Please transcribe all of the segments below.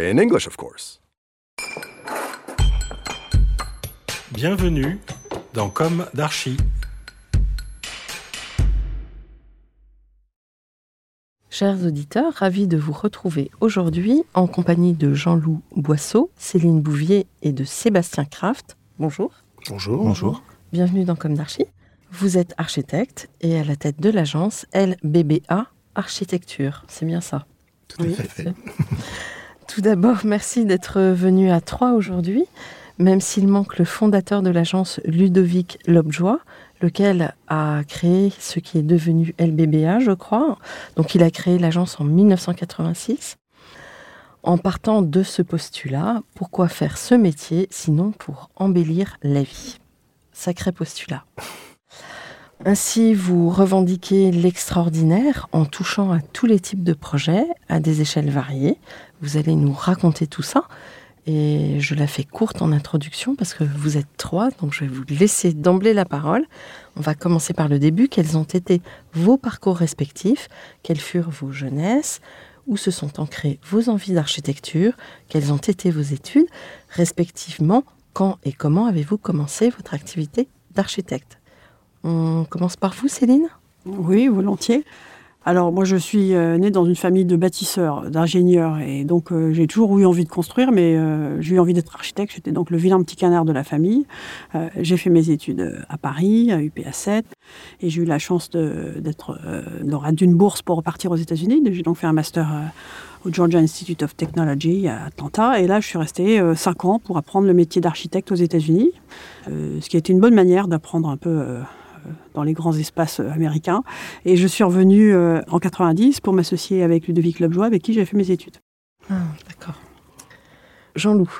In English, of course. Bienvenue dans Comme d'Archi. Chers auditeurs, ravis de vous retrouver aujourd'hui en compagnie de Jean-Loup Boisseau, Céline Bouvier et de Sébastien Kraft. Bonjour. Bonjour. Bonjour. Bienvenue dans Comme d'Archi. Vous êtes architecte et à la tête de l'agence LBBA Architecture. C'est bien ça? Tout à Oui, fait. Tout d'abord, merci d'être venu à Troyes aujourd'hui, même s'il manque le fondateur de l'agence Ludovic Lobjoie, lequel a créé ce qui est devenu LBBA, je crois. Donc il a créé l'agence en 1986. En partant de ce postulat, pourquoi faire ce métier sinon pour embellir la vie? Sacré postulat. Ainsi, vous revendiquez l'extraordinaire en touchant à tous les types de projets, à des échelles variées. Vous allez nous raconter tout ça. Et je la fais courte en introduction parce que vous êtes trois, donc je vais vous laisser d'emblée la parole. On va commencer par le début. Quels ont été vos parcours respectifs? Quelles furent vos jeunesses? Où se sont ancrées vos envies d'architecture? Quelles ont été vos études? Respectivement, quand et comment avez-vous commencé votre activité d'architecte? On commence par vous, Céline Oui, volontiers. Alors moi je suis euh, née dans une famille de bâtisseurs, d'ingénieurs et donc euh, j'ai toujours eu envie de construire mais euh, j'ai eu envie d'être architecte, j'étais donc le vilain petit canard de la famille. J'ai fait mes études à Paris, à UPA 7 et j'ai eu la chance d'être lauréate d'une bourse pour repartir aux États-Unis. J'ai donc fait un master au Georgia Institute of Technology à Atlanta et là je suis restée euh, cinq ans pour apprendre le métier d'architecte aux États-Unis, ce qui a été une bonne manière d'apprendre un peu dans les grands espaces euh, américains. Et je suis revenue euh, en 90 pour m'associer avec Ludovic Lobjoie, avec qui j'ai fait mes études. Ah, d'accord. Jean-Loup.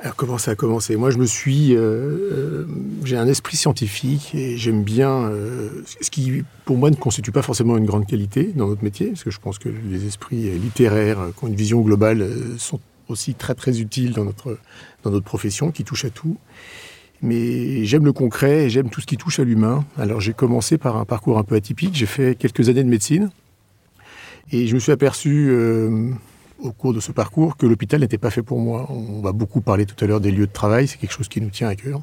Alors comment ça a commencé? Moi je me suis, euh, euh, j'ai un esprit scientifique et j'aime bien euh, ce qui pour moi ne constitue pas forcément une grande qualité dans notre métier, parce que je pense que les esprits euh, littéraires euh, qui ont une vision globale euh, sont aussi très très utiles dans notre dans notre profession, qui touche à tout. Mais j'aime le concret et j'aime tout ce qui touche à l'humain. Alors j'ai commencé par un parcours un peu atypique. J'ai fait quelques années de médecine et je me suis aperçu euh, au cours de ce parcours que l'hôpital n'était pas fait pour moi. On va beaucoup parler tout à l'heure des lieux de travail, c'est quelque chose qui nous tient à cœur.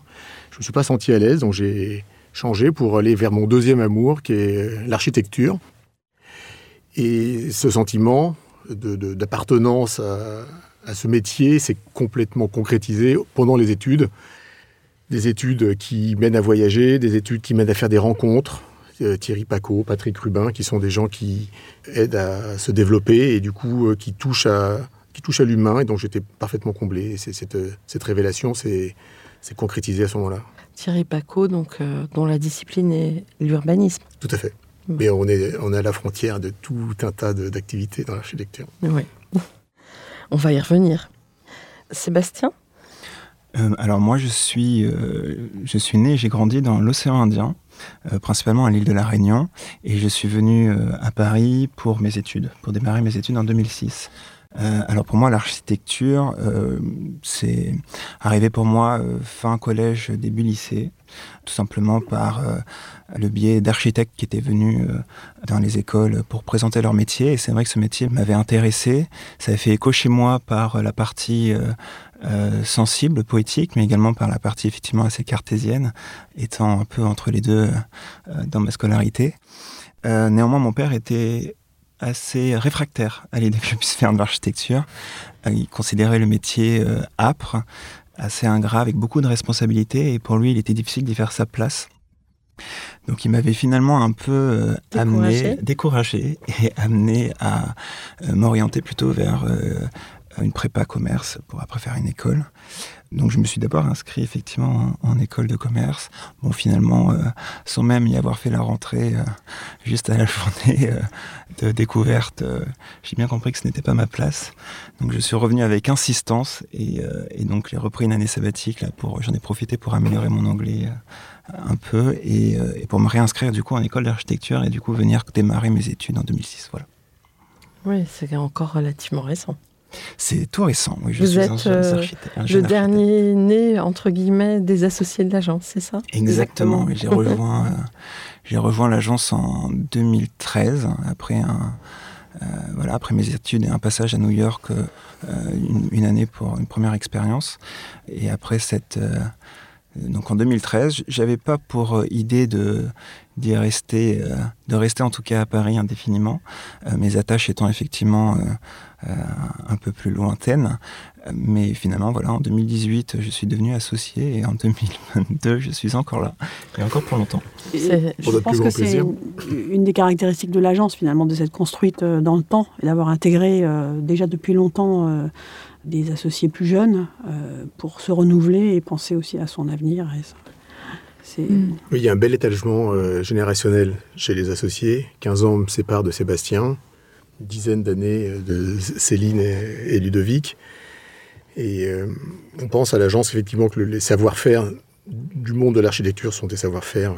Je ne me suis pas senti à l'aise, donc j'ai changé pour aller vers mon deuxième amour, qui est l'architecture. Et ce sentiment d'appartenance à ce métier s'est complètement concrétisé pendant les études. Des études qui mènent à voyager, des études qui mènent à faire des rencontres. Euh, Thierry Paco, Patrick Rubin, qui sont des gens qui aident à se développer et du coup euh, qui touchent à, qui touchent à l'humain. Et donc j'étais parfaitement comblé. Et c'est- cette, euh, cette révélation s'est concrétisée à ce moment-là. Thierry Paco, donc, euh, dont la discipline est l'urbanisme. Tout à fait. Bon. Mais on est, on est à la frontière de tout un tas de- d'activités dans l'architecture. Oui. On va y revenir. Sébastien? Euh, alors moi, je suis, euh, je suis né j'ai grandi dans l'océan Indien, euh, principalement à l'île de la Réunion, et je suis venu euh, à Paris pour mes études, pour démarrer mes études en 2006. Euh, alors pour moi, l'architecture, euh, c'est arrivé pour moi euh, fin collège, début lycée, tout simplement par euh, le biais d'architectes qui étaient venus euh, dans les écoles pour présenter leur métier. Et c'est vrai que ce métier m'avait intéressé. Ça avait fait écho chez moi par la partie euh, euh, sensible, poétique, mais également par la partie effectivement assez cartésienne, étant un peu entre les deux euh, dans ma scolarité. Euh, néanmoins, mon père était assez réfractaire à l'idée que je puisse faire de l'architecture. Il considérait le métier âpre, assez ingrat, avec beaucoup de responsabilités, et pour lui, il était difficile d'y faire sa place. Donc il m'avait finalement un peu amené, découragé et amené à m'orienter plutôt vers une prépa commerce pour après faire une école. Donc je me suis d'abord inscrit effectivement en, école de commerce. Bon finalement, euh, sans même y avoir fait la rentrée, euh, juste à la journée euh, de découverte, j'ai bien compris que ce n'était pas ma place. Donc je suis revenu avec insistance et, donc j'ai repris une année sabbatique là pour. J'en ai profité pour améliorer mon anglais un peu et, et, pour me réinscrire du coup en école d'architecture et du coup venir démarrer mes études en 2006. Voilà. Oui, c'est encore relativement récent. C'est tout récent, oui. Je Vous êtes euh, le dernier né, entre guillemets, des associés de l'agence, c'est ça? Exactement, j'ai rejoint, euh, rejoint l'agence en 2013, après, un, euh, voilà, après mes études et un passage à New York, une, une, année pour une première expérience. Et après cette donc en 2013, j'avais pas pour euh, idée de d'y rester, euh, de rester en tout cas à Paris indéfiniment. Euh, mes attaches étant effectivement un peu plus lointaines, mais finalement voilà, en 2018, je suis devenu associé et en 2022, je suis encore là et encore pour longtemps. je pense que c'est une, des caractéristiques de l'agence finalement de s'être construite dans le temps et d'avoir intégré déjà depuis longtemps des associés plus jeunes euh, pour se renouveler et penser aussi à son avenir. Mm. il y a un bel étagement euh, générationnel chez les associés. 15 ans me séparent de Sébastien, une dizaine d'années euh, de Céline et, Ludovic. Et on pense à l'agence effectivement que les savoir-faire du monde de l'architecture sont des savoir-faire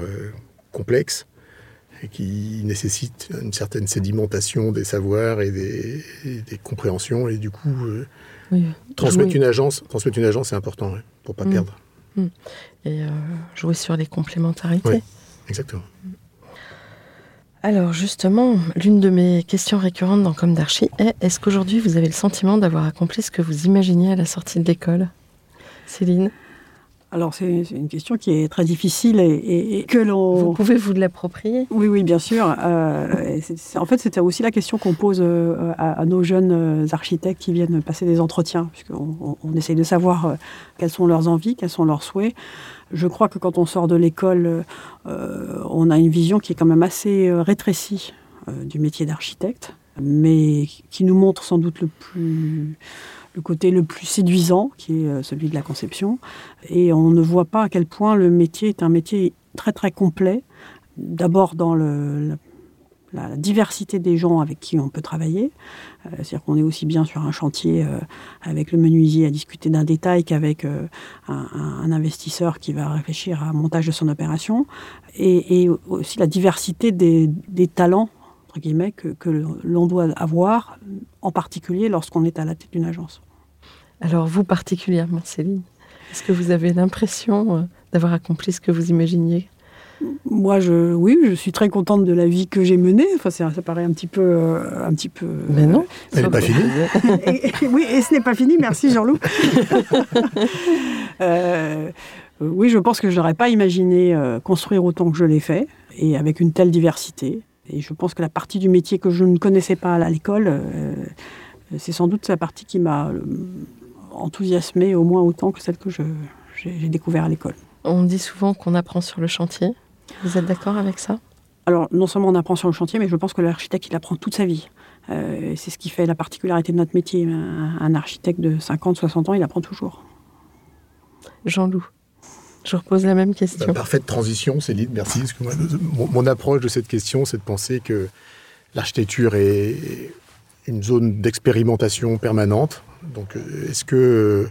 complexes et qui nécessitent une certaine sédimentation des savoirs et des, des compréhensions. Et du coup, Transmettre, une agence, transmettre une agence, c'est important pour pour pas mm. perdre. Mm. Et euh, jouer sur les complémentarités. Oui, exactement. Alors justement, l'une de mes questions récurrentes dans Comme d'Archi est est-ce qu'aujourd'hui vous avez le sentiment d'avoir accompli ce que vous imaginiez à la sortie de l'école? Céline? Alors c'est une question qui est très difficile et, que l'on... Vous pouvez vous l'approprier? Oui, oui, bien sûr. Euh, en fait, c'était aussi la question qu'on pose euh, à, nos jeunes euh, architectes qui viennent passer des entretiens, puisqu'on on, essaye de savoir quelles sont leurs envies, quels sont leurs souhaits. Je crois que quand on sort de l'école, on a une vision qui est quand même assez rétrécie du métier d'architecte, mais qui nous montre sans doute le plus le côté le plus séduisant, qui est euh, celui de la conception. Et on ne voit pas à quel point le métier est un métier très très complet. D'abord dans la, diversité des gens avec qui on peut travailler. Euh, c'est-à-dire qu'on est aussi bien sur un chantier euh, avec le menuisier à discuter d'un détail qu'avec un, investisseur qui va réfléchir à un montage de son opération. Et, aussi la diversité des, talents guillemets, que, que l'on doit avoir, en particulier lorsqu'on est à la tête d'une agence. Alors vous particulièrement, Céline, est-ce que vous avez l'impression euh, d'avoir accompli ce que vous imaginiez? Moi, je, oui, je suis très contente de la vie que j'ai menée. Enfin, ça, paraît un petit peu, euh, un petit peu. Mais non, elle n'est pas finie. oui, et ce n'est pas fini. Merci, Jean-Loup. Euh, oui, je pense que je n'aurais pas imaginé construire autant que je l'ai fait et avec une telle diversité. Et je pense que la partie du métier que je ne connaissais pas à l'école, c'est sans doute la partie qui m'a enthousiasmé au moins autant que celle que j'ai découvert à l'école. On dit souvent qu'on apprend sur le chantier. Vous êtes d'accord avec ça? Alors, non seulement on apprend sur le chantier, mais je pense que l'architecte, il apprend toute sa vie. Euh, c'est ce qui fait la particularité de notre métier. Un, architecte de 50, 60 ans, il apprend toujours. Jean-Loup je repose la même question. Bah, parfaite transition, Céline, merci. mon, mon, approche de cette question, c'est de penser que l'architecture est une zone d'expérimentation permanente. Donc, euh, est-ce que euh,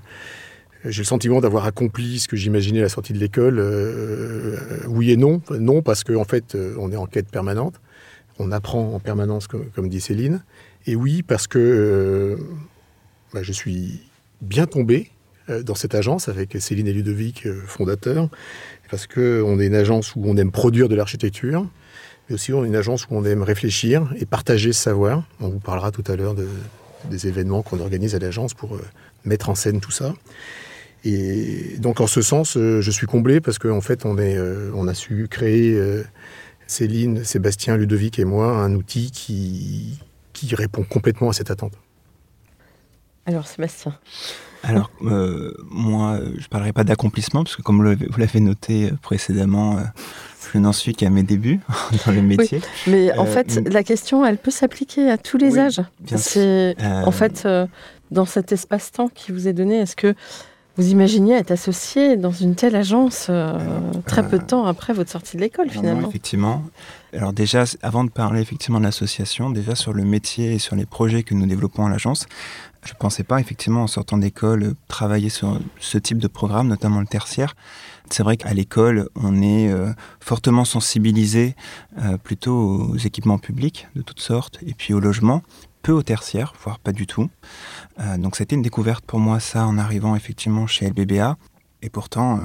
j'ai le sentiment d'avoir accompli ce que j'imaginais à la sortie de l'école euh, Oui et non. Non, parce qu'en en fait, on est en quête permanente. On apprend en permanence, comme, dit Céline. Et oui, parce que bah, je suis bien tombé dans cette agence avec Céline et Ludovic, fondateurs, parce qu'on est une agence où on aime produire de l'architecture, mais aussi on est une agence où on aime réfléchir et partager ce savoir. On vous parlera tout à l'heure de, des événements qu'on organise à l'agence pour euh, mettre en scène tout ça. Et donc en ce sens, euh, je suis comblé parce qu'en fait, on, euh, a su créer, Céline, Sébastien, Ludovic et moi, un outil qui répond complètement à cette attente. Alors Sébastien Alors moi, je ne parlerai pas d'accomplissement, parce que comme vous l'avez noté précédemment, je n'en suis qu'à mes débuts dans le métier. mais en fait, la question, elle peut s'appliquer à tous les âges. C'est en fait dans cet espace-temps qui vous est donné, est-ce que vous imaginiez être associé dans une telle agence euh, très peu de temps après votre sortie de l'école finalement Effectivement. Alors déjà, avant de parler effectivement de l'association, déjà sur le métier et sur les projets que nous développons à l'agence, je ne pensais pas effectivement en sortant d'école travailler sur ce type de programme, notamment le tertiaire. C'est vrai qu'à l'école, on est euh, fortement sensibilisé euh, plutôt aux équipements publics de toutes sortes et puis au logement, peu au tertiaire, voire pas du tout. Euh, donc c'était une découverte pour moi ça en arrivant effectivement chez LBBA. Et pourtant, euh,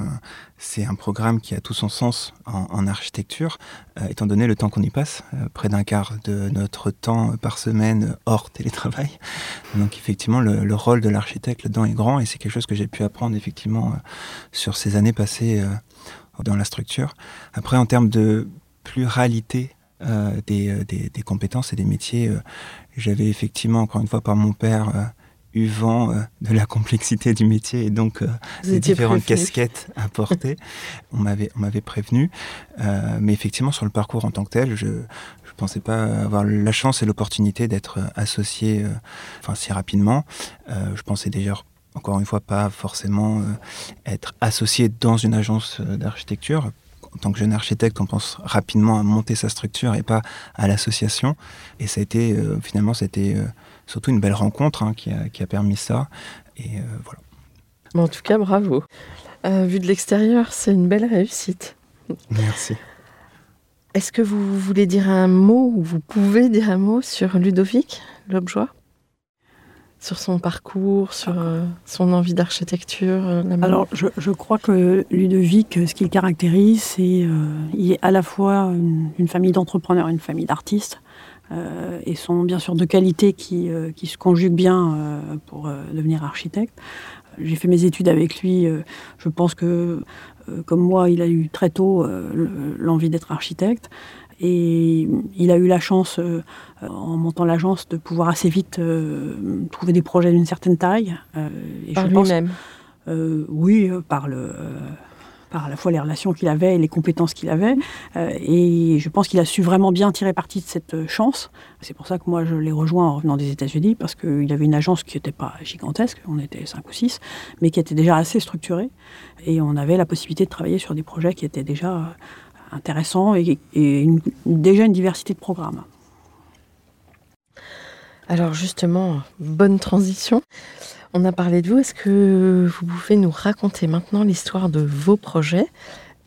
c'est un programme qui a tout son sens en, architecture, euh, étant donné le temps qu'on y passe, près d'un quart de notre temps par semaine hors télétravail. Donc effectivement, le, rôle de l'architecte là-dedans est grand et c'est quelque chose que j'ai pu apprendre effectivement sur ces années passées dans la structure. Après, en termes de pluralité des, des, compétences et des métiers, j'avais effectivement, encore une fois, par mon père, eu vent euh, de la complexité du métier et donc euh, des différentes casquettes à porter. on m'avait on m'avait prévenu, euh, mais effectivement sur le parcours en tant que tel, je je pensais pas avoir la chance et l'opportunité d'être associé, enfin si rapidement. je pensais déjà encore une fois pas forcément être associé dans une agence d'architecture en tant que jeune architecte, on pense rapidement à monter sa structure et pas à l'association. Et ça a été, finalement, c'était surtout une belle rencontre hein, qui, a, permis ça. Et euh, voilà. en tout cas, bravo. Euh, vu de l'extérieur, c'est une belle réussite. Merci. Est-ce que vous voulez dire un mot ou vous pouvez dire un mot sur Ludovic Lobjoie Sur son parcours, sur euh, son envie d'architecture Alors, je, crois que Ludovic, ce qu'il caractérise, c'est qu'il est à la fois une famille d'entrepreneurs, une famille d'artistes. Euh, et sont bien sûr de qualité qui, euh, qui se conjuguent bien euh, pour devenir architecte. J'ai fait mes études avec lui. je pense que, comme moi, il a eu très tôt l'envie d'être architecte. Et il a eu la chance, en montant l'agence, de pouvoir assez vite trouver des projets d'une certaine taille. et par lui-même Oui, par le par à la fois les relations qu'il avait et les compétences qu'il avait. Euh, et je pense qu'il a su vraiment bien tirer parti de cette euh, chance. C'est pour ça que moi, je l'ai rejoint en revenant des États-Unis, parce qu'il avait une agence qui n'était pas gigantesque, on était cinq ou six, mais qui était déjà assez structurée. Et on avait la possibilité de travailler sur des projets qui étaient déjà intéressants et, déjà une diversité de programmes. Alors justement, bonne transition. On a parlé de vous. Est-ce que vous pouvez nous raconter maintenant l'histoire de vos projets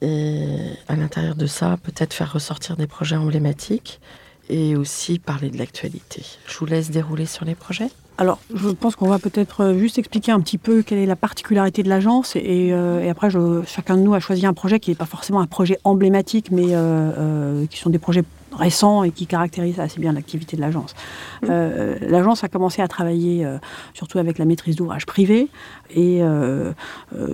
et à l'intérieur de ça, peut-être faire ressortir des projets emblématiques et aussi parler de l'actualité? Je vous laisse dérouler sur les projets. Alors, je pense qu'on va peut-être euh, juste expliquer un petit peu quelle est la particularité de l'agence. Et, euh, après, chacun de nous a choisi un projet qui n'est pas forcément un projet emblématique, mais euh, qui sont des projets récents et qui caractérisent assez bien l'activité de l'agence. Mmh. l'agence a commencé à travailler surtout avec la maîtrise d'ouvrage privée et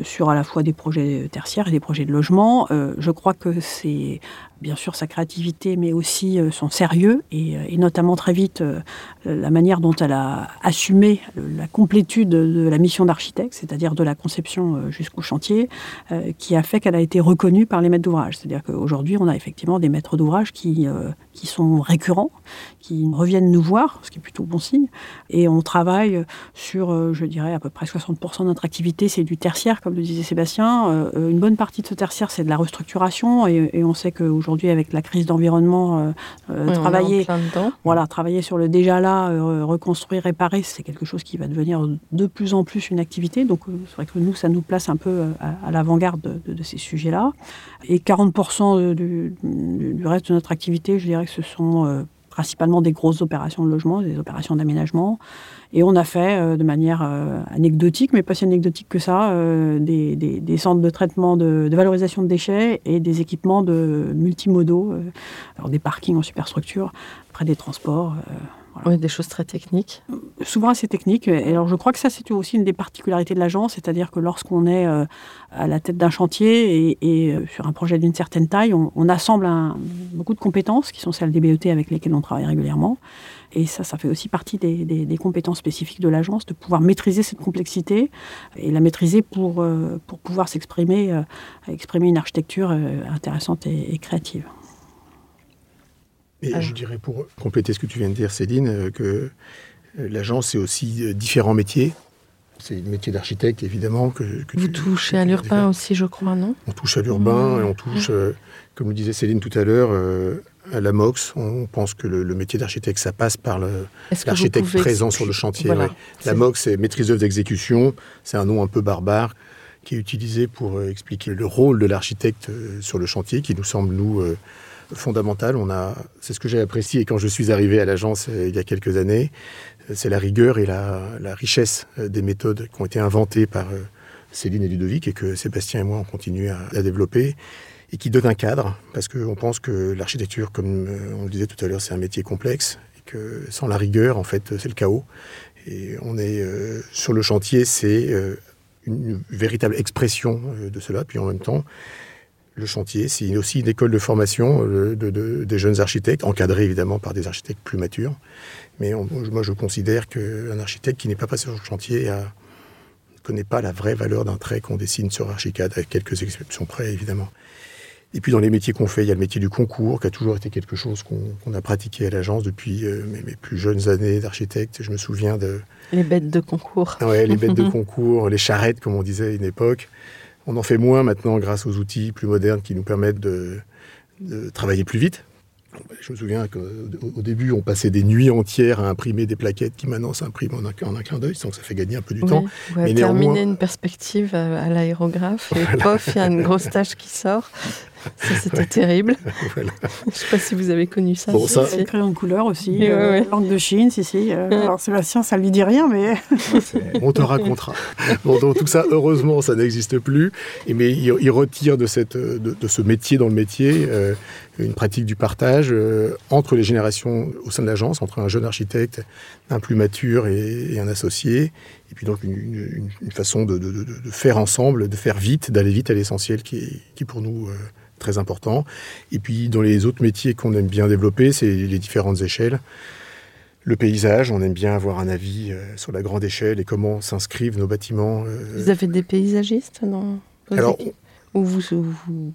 sur à la fois des projets tertiaires et des projets de logement. je crois que c'est bien sûr sa créativité, mais aussi euh, son sérieux, et, euh, notamment très vite euh, la manière dont elle a assumé la complétude de la mission d'architecte, c'est-à-dire de la conception jusqu'au chantier, qui a fait qu'elle a été reconnue par les maîtres d'ouvrage. C'est-à-dire qu'aujourd'hui, on a effectivement des maîtres d'ouvrage qui, qui sont récurrents, qui reviennent nous voir, ce qui est plutôt bon signe, et on travaille sur, je dirais, à peu près 60% de notre activité, c'est du tertiaire, comme le disait Sébastien. Une bonne partie de ce tertiaire, c'est de la restructuration, et, et on sait qu'aujourd'hui, aujourd'hui avec la crise d'environnement, euh, euh, travailler, voilà, travailler sur le déjà là, euh, reconstruire, réparer, c'est quelque chose qui va devenir de plus en plus une activité. Donc c'est vrai que nous, ça nous place un peu à, l'avant-garde de, ces sujets-là. Et 40% du, du, reste de notre activité, je dirais que ce sont principalement des grosses opérations de logement, des opérations d'aménagement. Et on a fait euh, de manière euh, anecdotique, mais pas si anecdotique que ça, euh, des, centres de traitement de, de, valorisation de déchets et des équipements de multimodaux, alors des parkings en superstructure, près des transports. Oui, des choses très techniques. Souvent assez techniques. Et alors je crois que ça, c'est aussi une des particularités de l'agence, c'est-à-dire que lorsqu'on est euh, à la tête d'un chantier et, euh, sur un projet d'une certaine taille, on, assemble beaucoup de compétences qui sont celles des BET avec lesquelles on travaille régulièrement. Et ça, ça fait aussi partie des, compétences spécifiques de l'agence, de pouvoir maîtriser cette complexité et la maîtriser pour, euh, pour pouvoir s'exprimer, exprimer une architecture intéressante et créative. Et je dirais pour compléter ce que tu viens de dire, Céline, euh, que euh, l'agence, c'est aussi euh, différents métiers. C'est le métier d'architecte, évidemment. Que, Vous touchez à l'urbain aussi, je crois, non? On touche à l'urbain et on touche, comme le disait Céline tout à l'heure, à la MOX. On pense que le, métier d'architecte, ça passe par l'architecte présent sur le chantier. La MOX, c'est maîtrise d'œuvre d'exécution. C'est un nom un peu barbare qui est utilisé pour expliquer le rôle de l'architecte sur le chantier, qui nous semble, nous, On a, c'est ce que j'ai apprécié quand je suis arrivé à l'agence euh, il y a quelques années. Euh, c'est la rigueur et la, richesse euh, des méthodes qui ont été inventées par Céline et Ludovic et que Sébastien et moi on continue à, développer et qui donnent un cadre parce qu'on pense que l'architecture, comme on le disait tout à l'heure, c'est un métier complexe et que sans la rigueur, en fait, c'est le chaos. Et on est sur le chantier, c'est une véritable expression de cela. Puis en même temps, le chantier. C'est aussi une école de formation euh, de, des jeunes architectes, encadrée évidemment par des architectes plus matures. Mais moi, je considère qu'un architecte qui n'est pas passé sur le chantier ne connaît pas la vraie valeur d'un trait qu'on dessine sur Archicad, avec quelques exceptions près, évidemment. Et puis dans les métiers qu'on fait, il y a le métier du concours, qui a toujours été quelque chose qu'on a pratiqué à l'agence depuis euh, mes, plus jeunes années d'architecte. Je me souviens de... Les bêtes de concours. Ouais, les bêtes de concours, les charrettes, comme on disait à une époque. On en fait moins maintenant grâce aux outils plus modernes qui nous permettent de, travailler plus vite. Je me souviens qu'au début, on passait des nuits entières à imprimer des plaquettes qui maintenant s'impriment en, un, clin d'œil, donc ça fait gagner un peu du temps. Terminer une perspective à, l'aérographe, et pof, il y a une grosse tâche qui sort. Ça, c'était terrible. Je ne sais pas si vous avez connu ça. Bon, ça... crayon de couleur aussi, euh, langue de Chine, si, si. Euh, alors Sébastien, ça ne lui dit rien, mais... On te racontera. Bon, donc tout ça, heureusement, ça n'existe plus. Et, mais il, retire de, cette, de, ce métier dans le métier euh, une pratique du partage entre les générations au sein de l'agence, entre un jeune architecte, un plus mature et, un associé. Et puis donc une, façon de, faire ensemble, de faire vite, d'aller vite à l'essentiel qui, qui pour nous très important. Et puis dans les autres métiers qu'on aime bien développer, c'est les différentes échelles. Le paysage, on aime bien avoir un avis euh, sur la grande échelle et comment s'inscrivent nos bâtiments. Euh. Vous avez des paysagistes dans vos Alors, Ou vous vous,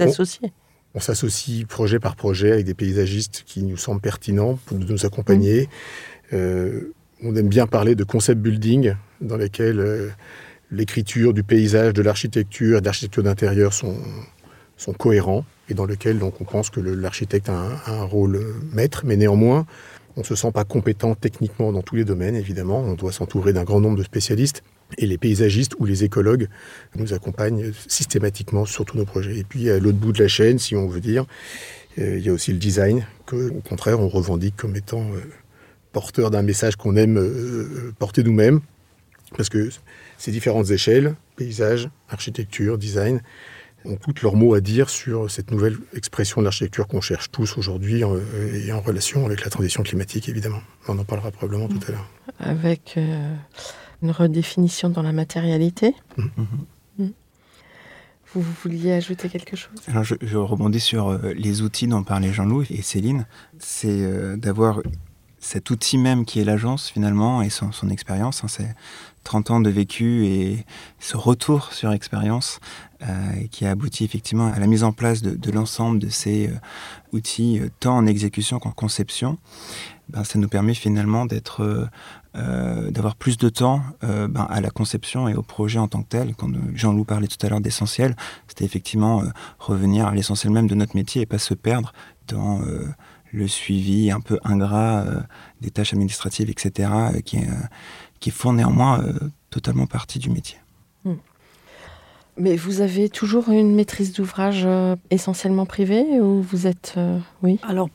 associez on, s'associe projet par projet avec des paysagistes qui nous semblent pertinents pour nous accompagner. Mmh. Euh, on aime bien parler de concept building dans lesquels l'écriture du paysage, de l'architecture et de l'architecture d'intérieur sont, sont cohérents et dans lesquels donc, on pense que l'architecte a, un rôle maître, mais néanmoins, on ne se sent pas compétent techniquement dans tous les domaines, évidemment. On doit s'entourer d'un grand nombre de spécialistes. Et les paysagistes ou les écologues nous accompagnent systématiquement sur tous nos projets. Et puis, à l'autre bout de la chaîne, si on veut dire, euh, il y a aussi le design, que, au contraire, on revendique comme étant euh, porteur d'un message qu'on aime euh, porter nous-mêmes. Parce que ces différentes échelles, paysage, architecture, design, ont toutes leurs mots à dire sur cette nouvelle expression de l'architecture qu'on cherche tous aujourd'hui et en relation avec la transition climatique, évidemment. On en parlera probablement tout à l'heure. Avec euh, une redéfinition dans la matérialité. Mmh. Mmh. Vous, vouliez ajouter quelque chose? Alors je, rebondis sur euh, les outils dont parlait Jean-Loup et Céline. C'est euh, d'avoir cet outil même qui est l'agence finalement et son, son expérience. Hein, c'est 30 ans de vécu et ce retour sur expérience euh, qui a abouti effectivement à la mise en place de, l'ensemble de ces euh, outils, euh, tant en exécution qu'en conception, ben, ça nous permet finalement d'être, d'avoir plus de temps ben, à la conception et au projet en tant que tel. Quand Jean-Loup parlait tout à l'heure d'essentiel, c'était effectivement revenir à l'essentiel même de notre métier et pas se perdre dans le suivi un peu ingrat des tâches administratives, etc., qui font néanmoins totalement partie du métier. Hmm. Mais vous avez toujours une maîtrise d'ouvrage euh, essentiellement privée ou vous êtes... Euh, oui? Alors,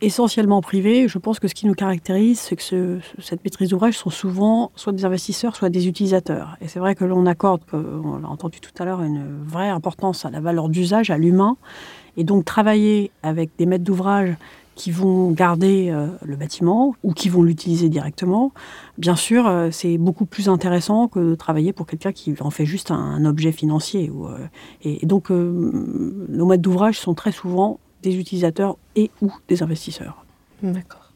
essentiellement privée, je pense que ce qui nous caractérise, c'est que cette maîtrise d'ouvrage sont souvent soit des investisseurs, soit des utilisateurs. Et c'est vrai que l'on accorde, on l'a entendu tout à l'heure, une vraie importance à la valeur d'usage, à l'humain. Et donc travailler avec des maîtres d'ouvrage qui vont garder euh, le bâtiment ou qui vont l'utiliser directement, bien sûr, euh, c'est beaucoup plus intéressant que de travailler pour quelqu'un qui en fait juste un, objet financier. Euh, et, donc, nos maîtres d'ouvrage sont très souvent des utilisateurs et ou des investisseurs. D'accord.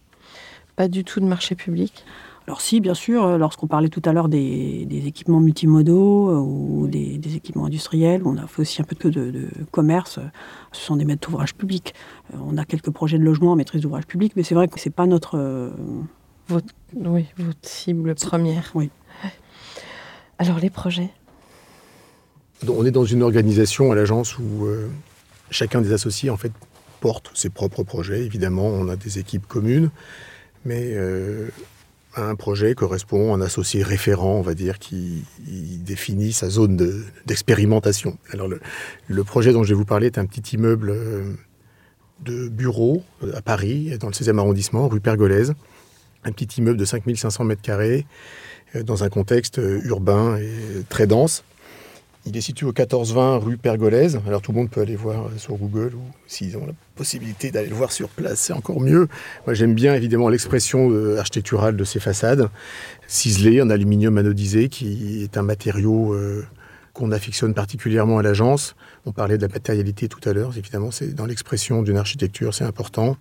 Pas du tout de marché public? Alors si, bien sûr, euh, lorsqu'on parlait tout à l'heure des, équipements multimodaux euh, ou des, équipements industriels, on a fait aussi un peu de, de commerce. Ce sont des maîtres d'ouvrage publics. Euh, on a quelques projets de logement en maîtrise d'ouvrage public, mais c'est vrai que ce n'est pas notre... Votre, oui, votre cible première. Oui. Alors les projets? On est dans une organisation à l'agence où chacun des associés en fait porte ses propres projets. Évidemment, on a des équipes communes, mais un projet correspond à un associé référent, on va dire, qui définit sa zone d'expérimentation. Alors le, projet dont je vais vous parler est un petit immeuble euh, de bureau euh, à Paris, dans le 16e arrondissement, rue Pergolèse. Un petit immeuble de 5500 mètres carrés, euh, dans un contexte urbain et très dense. Il est situé au 1420 rue Pergolèse. Alors tout le monde peut aller voir sur Google ou s'ils ont la possibilité d'aller le voir sur place, c'est encore mieux. Moi j'aime bien évidemment l'expression euh, architecturale de ces façades, ciselées en aluminium anodisé, qui est un matériau euh, qu'on affectionne particulièrement à l'agence. On parlait de la matérialité tout à l'heure, évidemment c'est dans l'expression d'une architecture, c'est important.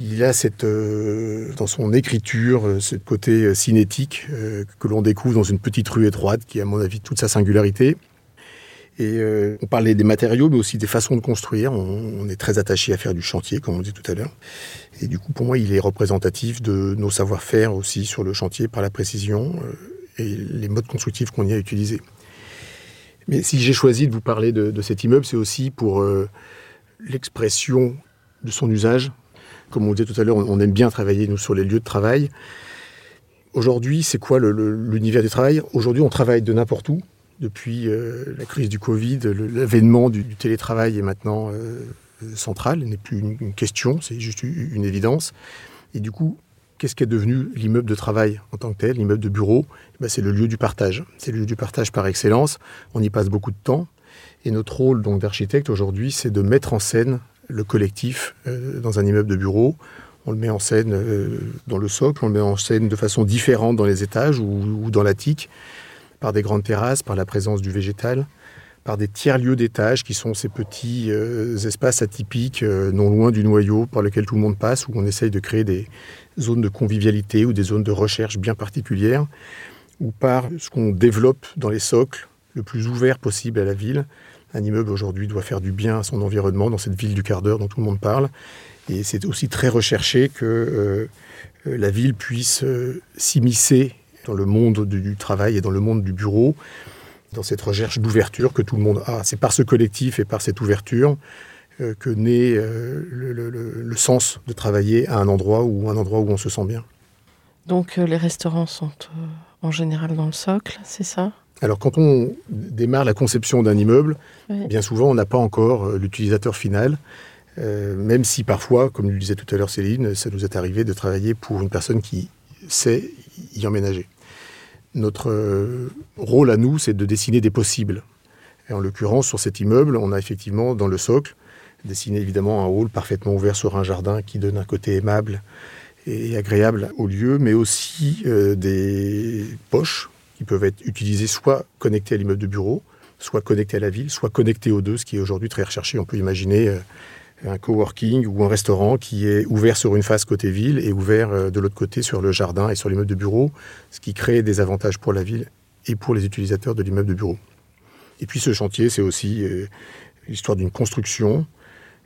Il a cette, euh, dans son écriture euh, ce côté euh, cinétique que l'on découvre dans une petite rue étroite qui, à mon avis, toute sa singularité. Et on parlait des matériaux, mais aussi des façons de construire. On, est très attaché à faire du chantier, comme on dit tout à l'heure. Et du coup, pour moi, il est représentatif de nos savoir-faire aussi sur le chantier par la précision et les modes constructifs qu'on y a utilisés. Mais si j'ai choisi de vous parler de, de cet immeuble, c'est aussi pour l'expression de son usage, comme on disait tout à l'heure, on aime bien travailler, nous, sur les lieux de travail. Aujourd'hui, c'est quoi l'univers du travail? Aujourd'hui, on travaille de n'importe où. Depuis euh, la crise du Covid, l'avènement du, télétravail est maintenant euh, central, n'est plus une, question, c'est juste une évidence. Et du coup, qu'est-ce qui est devenu l'immeuble de travail en tant que tel, l'immeuble de bureau? Eh ben, C'est le lieu du partage. C'est le lieu du partage par excellence. On y passe beaucoup de temps. Et notre rôle d'architecte aujourd'hui, c'est de mettre en scène le collectif euh, dans un immeuble de bureau. On le met en scène euh, dans le socle, on le met en scène de façon différente dans les étages ou, dans l'attique, par des grandes terrasses, par la présence du végétal, par des tiers-lieux d'étage qui sont ces petits euh, espaces atypiques non loin du noyau par lequel tout le monde passe, où on essaye de créer des zones de convivialité ou des zones de recherche bien particulières, ou par ce qu'on développe dans les socles, le plus ouvert possible à la ville, un immeuble aujourd'hui doit faire du bien à son environnement dans cette ville du quart d'heure dont tout le monde parle. Et c'est aussi très recherché que euh, la ville puisse euh, s'immiscer dans le monde du travail et dans le monde du bureau, dans cette recherche d'ouverture que tout le monde a. C'est par ce collectif et par cette ouverture euh, que naît le, sens de travailler à un endroit ou un endroit où on se sent bien. Donc les restaurants sont en général dans le socle, c'est ça? Alors quand on démarre la conception d'un immeuble, bien souvent on n'a pas encore euh, l'utilisateur final, euh, même si parfois, comme le disait tout à l'heure Céline, ça nous est arrivé de travailler pour une personne qui sait y emménager. Notre euh, rôle à nous, c'est de dessiner des possibles. Et en l'occurrence, sur cet immeuble, on a effectivement dans le socle dessiné évidemment un hall parfaitement ouvert sur un jardin qui donne un côté aimable et agréable au lieu, mais aussi des poches qui peuvent être utilisés soit connectés à l'immeuble de bureau, soit connectés à la ville, soit connectés aux deux, ce qui est aujourd'hui très recherché. On peut imaginer euh, un coworking ou un restaurant qui est ouvert sur une face côté ville et ouvert euh, de l'autre côté sur le jardin et sur l'immeuble de bureau, ce qui crée des avantages pour la ville et pour les utilisateurs de l'immeuble de bureau. Et puis ce chantier, c'est aussi euh, l'histoire d'une construction,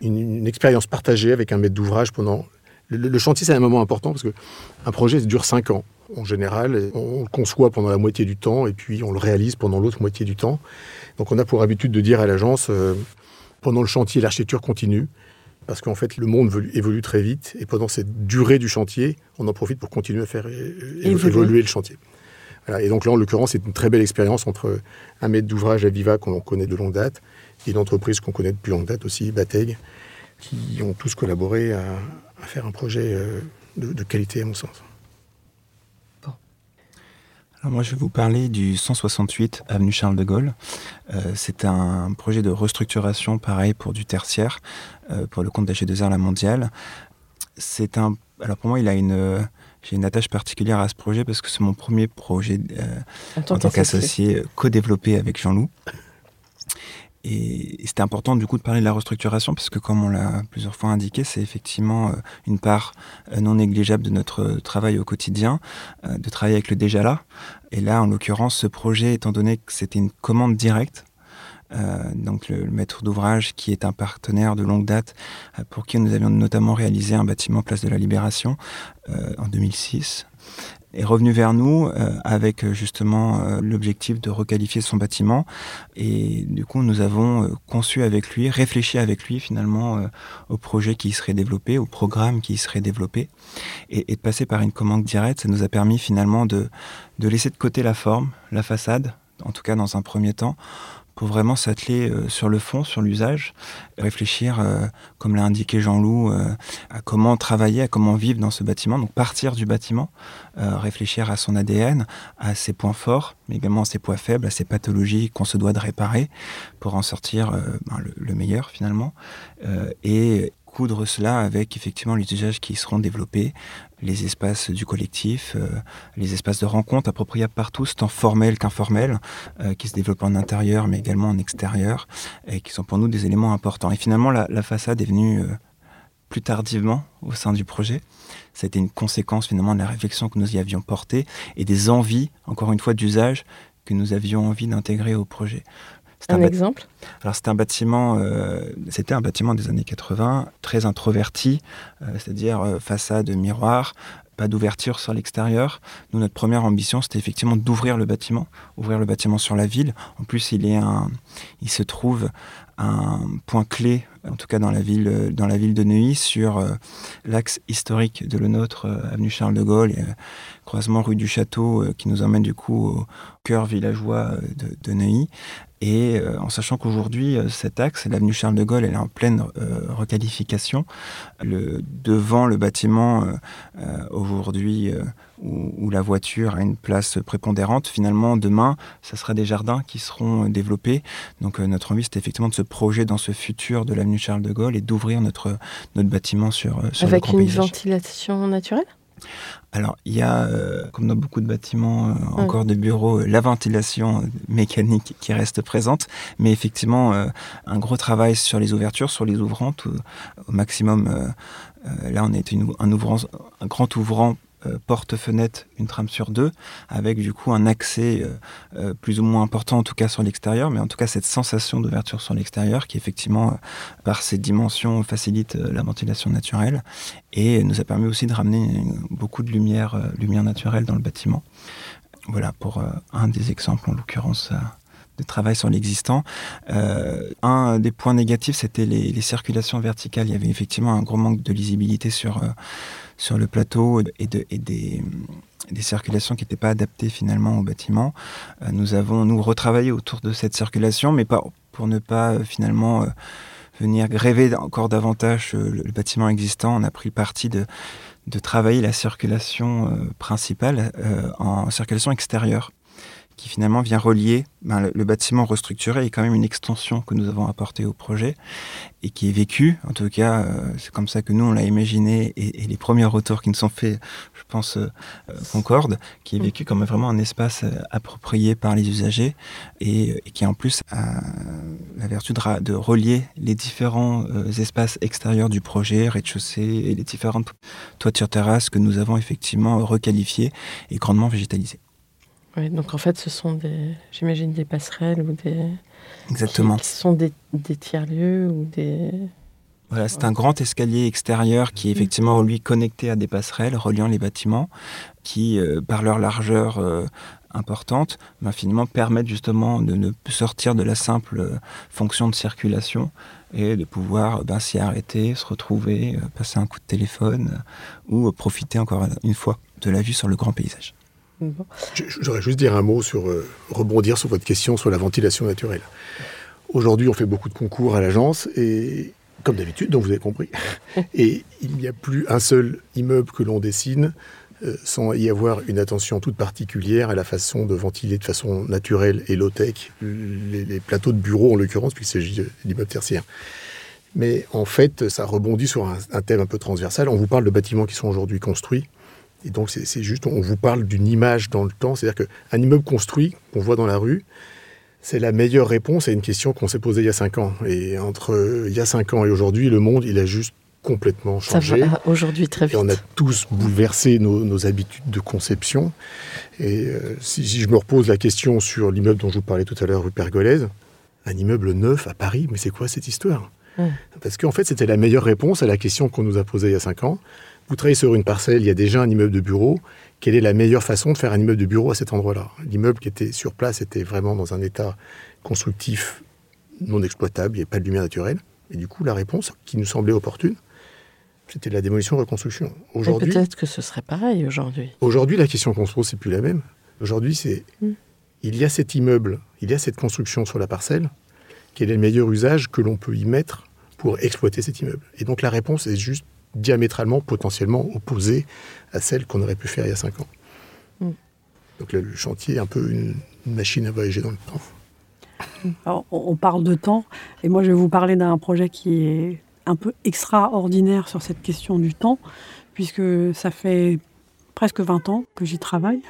une, expérience partagée avec un maître d'ouvrage pendant... Le, chantier, c'est un moment important parce qu'un projet dure cinq ans en général. On le conçoit pendant la moitié du temps et puis on le réalise pendant l'autre moitié du temps. Donc on a pour habitude de dire à l'agence, euh, pendant le chantier, l'architecture continue, parce qu'en fait le monde évolue très vite et pendant cette durée du chantier, on en profite pour continuer à faire évoluer, le chantier. Et donc là, en l'occurrence, c'est une très belle expérience entre un maître d'ouvrage à Viva qu'on connaît de longue date et une entreprise qu'on connaît depuis longue date aussi, Bateg, qui ont tous collaboré à, faire un projet euh, de qualité à mon sens moi, je vais vous parler du 168 avenue Charles de Gaulle. Euh, c'est un projet de restructuration, pareil, pour du tertiaire, euh, pour le compte d'AG2R La Mondiale. c'est un. Alors pour moi, il a une. J'ai une attache particulière à ce projet parce que c'est mon premier projet En tant en tant qu'associé. euh, co-développé avec Jean-Loup. Et c'était important du coup de parler de la restructuration parce que comme on l'a plusieurs fois indiqué, c'est effectivement euh, une part euh, non négligeable de notre euh, travail au quotidien, de travailler avec le déjà là. Et là, en l'occurrence, ce projet, étant donné que c'était une commande directe, donc le, le maître d'ouvrage qui est un partenaire de longue date pour qui nous avions notamment réalisé un bâtiment Place de la Libération en 2006 est revenu vers nous euh, avec euh, justement euh, l'objectif de requalifier son bâtiment. Et du coup nous avons conçu avec lui, réfléchi avec lui finalement au projet qui serait développé, au programme qui serait développé. Et, et de passer par une commande directe, ça nous a permis finalement de, de laisser de côté la forme, la façade, en tout cas dans un premier temps, pour vraiment s'atteler euh, sur le fond, sur l'usage, réfléchir, euh, comme l'a indiqué Jean-Loup, euh, à comment travailler, à comment vivre dans ce bâtiment, donc partir du bâtiment, réfléchir à son ADN, à ses points forts, mais également à ses points faibles, à ses pathologies qu'on se doit de réparer pour en sortir ben, le, le meilleur finalement, et coudre cela avec effectivement les usages qui seront développés, les espaces du collectif, euh, les espaces de rencontre appropriables par tous, tant formels qu'informels, euh, qui se développent en intérieur mais également en extérieur, et qui sont pour nous des éléments importants. Et finalement, la, façade est venue euh, plus tardivement au sein du projet. C'était une conséquence finalement de la réflexion que nous y avions portée et des envies, encore une fois, d'usage que nous avions envie d'intégrer au projet. Un bâti- exemple alors c'était un bâtiment, euh, c'était un bâtiment des années 80, très introverti, euh, c'est-à-dire euh, façade miroir, pas d'ouverture sur l'extérieur. Nous, notre première ambition, c'était effectivement d'ouvrir le bâtiment, ouvrir le bâtiment sur la ville. En plus, il est un, il se trouve un point clé, en tout cas dans la ville, dans la ville de Neuilly, sur euh, l'axe historique de le nôtre, euh, avenue Charles de Gaulle, et, euh, croisement rue du Château, qui nous emmène du coup au cœur villageois de, de Neuilly. Et euh, en sachant qu'aujourd'hui, euh, cet axe, l'avenue Charles de Gaulle, elle est en pleine euh, requalification. Le, devant le bâtiment, euh, euh, aujourd'hui, euh, où, où la voiture a une place prépondérante, finalement, demain, ça sera des jardins qui seront développés. Donc euh, notre envie, c'était effectivement de se projeter dans ce futur de l'avenue Charles de Gaulle et d'ouvrir notre, notre bâtiment sur, sur le Avec grand une paysage. ventilation naturelle? Alors, il y a, euh, comme dans beaucoup de bâtiments euh, encore de bureaux, euh, la ventilation mécanique qui reste présente, mais effectivement, euh, un gros travail sur les ouvertures, sur les ouvrants, tout- au maximum. là, on est une- un, ouvrant, un grand ouvrant euh, porte-fenêtre, une trame sur deux, avec du coup un accès euh, euh, plus ou moins important, en tout cas sur l'extérieur, mais en tout cas cette sensation d'ouverture sur l'extérieur qui effectivement, euh, par ses dimensions, facilite la ventilation naturelle et nous a permis aussi de ramener beaucoup de lumière, lumière naturelle dans le bâtiment. Voilà pour un des exemples, en l'occurrence, de travail sur l'existant. Euh, un des points négatifs, c'était les, les circulations verticales. Il y avait effectivement un gros manque de lisibilité sur, euh, sur le plateau et, de, et des, circulations qui n'étaient pas adaptées finalement au bâtiment. Euh, nous avons, nous, retravaillé autour de cette circulation, mais pas, pour ne pas euh, finalement... euh, venir gréver encore davantage le, bâtiment existant, on a pris parti de, travailler la circulation principale en circulation extérieure, qui finalement vient relier ben, le, le bâtiment restructuré est quand même une extension que nous avons apportée au projet et qui est vécu, en tout cas euh, c'est comme ça que nous on l'a imaginé et, et les premiers retours qui nous sont faits, je pense, euh, euh, concordent, qui est vécu comme vraiment un espace euh, approprié par les usagers et, et qui en plus a la vertu de, relier les différents euh, espaces extérieurs du projet, rez-de-chaussée et les différentes toitures terrasses que nous avons effectivement requalifiées et grandement végétalisées. Ouais, donc en fait, ce sont des, j'imagine, des passerelles ou des. Exactement. Qui, qui sont des, des tiers-lieux ou des. Voilà, c'est un grand escalier extérieur qui est effectivement lui connecté à des passerelles reliant les bâtiments qui, euh, par leur largeur euh, importante, ben, finalement permettent justement de ne sortir de la simple euh, fonction de circulation et de pouvoir ben, s'y arrêter, se retrouver, passer un coup de téléphone ou profiter encore une fois de la vue sur le grand paysage. Bon. J'aurais juste dire un mot sur euh, rebondir sur votre question sur la ventilation naturelle. Aujourd'hui, on fait beaucoup de concours à l'agence et comme d'habitude, donc vous avez compris. Et il n'y a plus un seul immeuble que l'on dessine euh, sans y avoir une attention toute particulière à la façon de ventiler de façon naturelle et low-tech les, les plateaux de bureau en l'occurrence, puisqu'il s'agit d'immeubles tertiaires. Mais en fait, ça rebondit sur un, un thème un peu transversal. On vous parle de bâtiments qui sont aujourd'hui construits. Et donc, c'est juste, on vous parle d'une image dans le temps. C'est-à-dire qu'un immeuble construit, qu'on voit dans la rue, c'est la meilleure réponse à une question qu'on s'est posée il y a cinq ans. Et entre euh, il y a cinq ans et aujourd'hui, le monde, il a juste complètement Ça changé. va aujourd'hui très Et vite. on a tous bouleversé nos, nos habitudes de conception. Et euh, si, si je me repose la question sur l'immeuble dont je vous parlais tout à l'heure, rue Pergolèse, un immeuble neuf à Paris, mais c'est quoi cette histoire? Parce qu'en fait, c'était la meilleure réponse à la question qu'on nous a posée il y a cinq ans. Vous travaillez sur une parcelle, il y a déjà un immeuble de bureau. Quelle est la meilleure façon de faire un immeuble de bureau à cet endroit-là? L'immeuble qui était sur place était vraiment dans un état constructif non exploitable, il n'y avait pas de lumière naturelle. Et du coup, la réponse qui nous semblait opportune, c'était la démolition-reconstruction. Aujourd'hui, Peut-être que ce serait pareil aujourd'hui. Aujourd'hui, la question qu'on se pose, c'est plus la même. Aujourd'hui, c'est Mm. il y a cet immeuble, il y a cette construction sur la parcelle. Quel est le meilleur usage que l'on peut y mettre pour exploiter cet immeuble? Et donc la réponse est juste diamétralement, potentiellement opposée à celle qu'on aurait pu faire il y a cinq ans. Mm. Donc le, chantier est un peu une, machine à voyager dans le temps. Alors, on on parle de temps, et moi je vais vous parler d'un projet qui est un peu extraordinaire sur cette question du temps, puisque ça fait presque 20 ans que j'y travaille,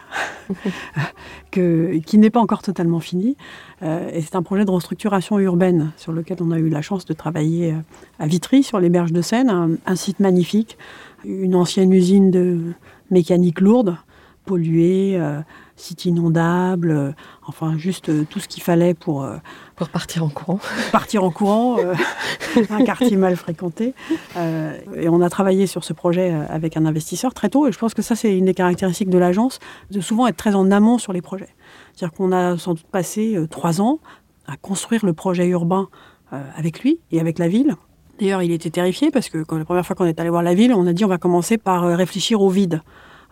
qui n'est pas encore totalement fini. Euh, et c'est un projet de restructuration urbaine sur lequel on a eu la chance de travailler euh, à Vitry, sur les berges de Seine, un, site magnifique, une ancienne usine de mécanique lourde, polluée, euh, site inondable, enfin juste tout ce qu'il fallait pour Partir en courant. partir en courant, euh, un quartier mal fréquenté. Euh, et on a travaillé sur ce projet euh, avec un investisseur très tôt. Et je pense que ça, c'est une des caractéristiques de l'agence, de souvent être très en amont sur les projets. C'est-à-dire qu'on a sans doute passé trois ans à construire le projet urbain avec lui et avec la ville. D'ailleurs, il était terrifié parce que quand la première fois qu'on est allé voir la ville, on a dit on va commencer par réfléchir au vide.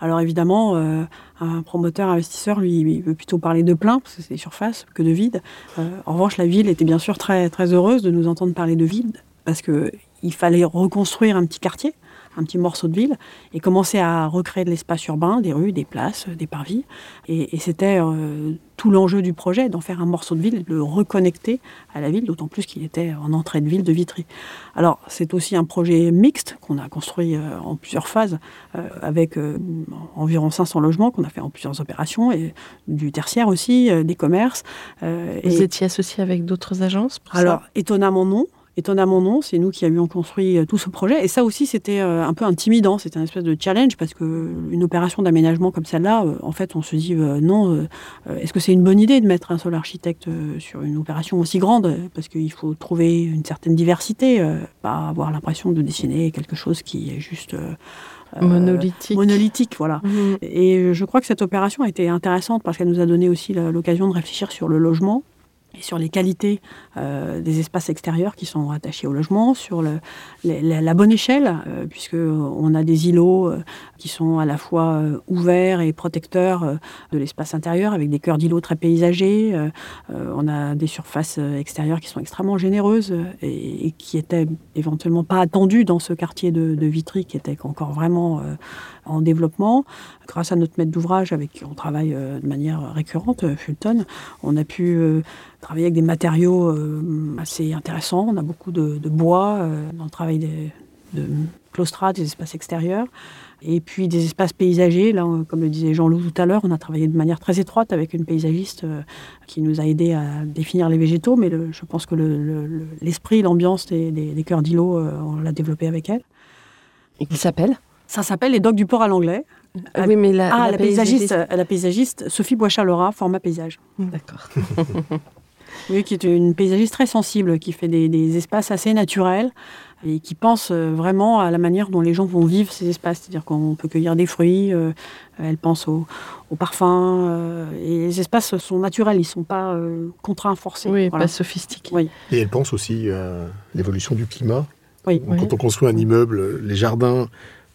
Alors évidemment, euh, un promoteur investisseur, lui, il veut plutôt parler de plein, parce que c'est des surfaces, que de vide. Euh, en revanche, la ville était bien sûr très, très heureuse de nous entendre parler de vide, parce qu'il fallait reconstruire un petit quartier, un petit morceau de ville, et commencer à recréer de l'espace urbain, des rues, des places, des parvis. Et, et c'était euh, tout l'enjeu du projet, d'en faire un morceau de ville de le reconnecter à la ville, d'autant plus qu'il était en entrée de ville de Vitry. Alors, c'est aussi un projet mixte qu'on a construit euh, en plusieurs phases, euh, avec euh, environ 500 logements qu'on a fait en plusieurs opérations, et du tertiaire aussi, euh, des commerces. Euh, Vous et- étiez associé avec d'autres agences pour ça? Alors, étonnamment non. Étonnamment non, c'est nous qui avions construit euh, tout ce projet. Et ça aussi, c'était euh, un peu intimidant, c'était un espèce de challenge, parce qu'une opération d'aménagement comme celle-là, euh, en fait, on se dit, euh, non, euh, euh, est-ce que c'est une bonne idée de mettre un seul architecte euh, sur une opération aussi grande? Euh, Parce qu'il faut trouver une certaine diversité, euh, pas avoir l'impression de dessiner quelque chose qui est juste... euh, euh, Monolithique. monolithique, voilà. Mhm. Et je crois que cette opération a été intéressante parce qu'elle nous a donné aussi l'occasion de réfléchir sur le logement et sur les qualités euh, des espaces extérieurs qui sont attachés au logement, sur la, bonne échelle, euh, puisque on a des îlots euh, qui sont à la fois euh, ouverts et protecteurs euh, de l'espace intérieur, avec des cœurs d'îlots très paysagers. euh, euh, on a des surfaces euh, extérieures qui sont extrêmement généreuses euh, et, qui étaient éventuellement pas attendues dans ce quartier de, de Vitry, qui était encore vraiment euh, en développement. Grâce à notre maître d'ouvrage avec qui on travaille euh, de manière récurrente, euh, Fulton, on a pu travailler avec des matériaux euh, assez intéressants. On a beaucoup de, de bois euh, dans le travail des, de claustrat, des espaces extérieurs. Et puis des espaces paysagers. Là, comme le disait Jean-Loup tout à l'heure, on a travaillé de manière très étroite avec une paysagiste euh, qui nous a aidé à définir les végétaux. Mais le- je pense que le- le- le- l'esprit, l'ambiance des, des, des cœurs d'îlots, euh, on l'a développé avec elle. Il s'appelle? Ça s'appelle les dogs du port à l'anglais. Ah Oui, mais la, Ah, la, paysagiste, euh, la paysagiste Sophie Boichalora, format paysage. D'accord. Oui, qui est une paysagiste très sensible, qui fait des, des espaces assez naturels et qui pense euh, vraiment à la manière dont les gens vont vivre ces espaces. C'est-à-dire qu'on peut cueillir des fruits, euh, elle pense au, au parfum, euh, et les espaces sont naturels, ils ne sont pas euh, contraints, forcés. Oui, Voilà. pas sophistiqué. Oui. Et elle pense aussi à l'évolution du climat. Oui. Oui. Quand on construit un immeuble, les jardins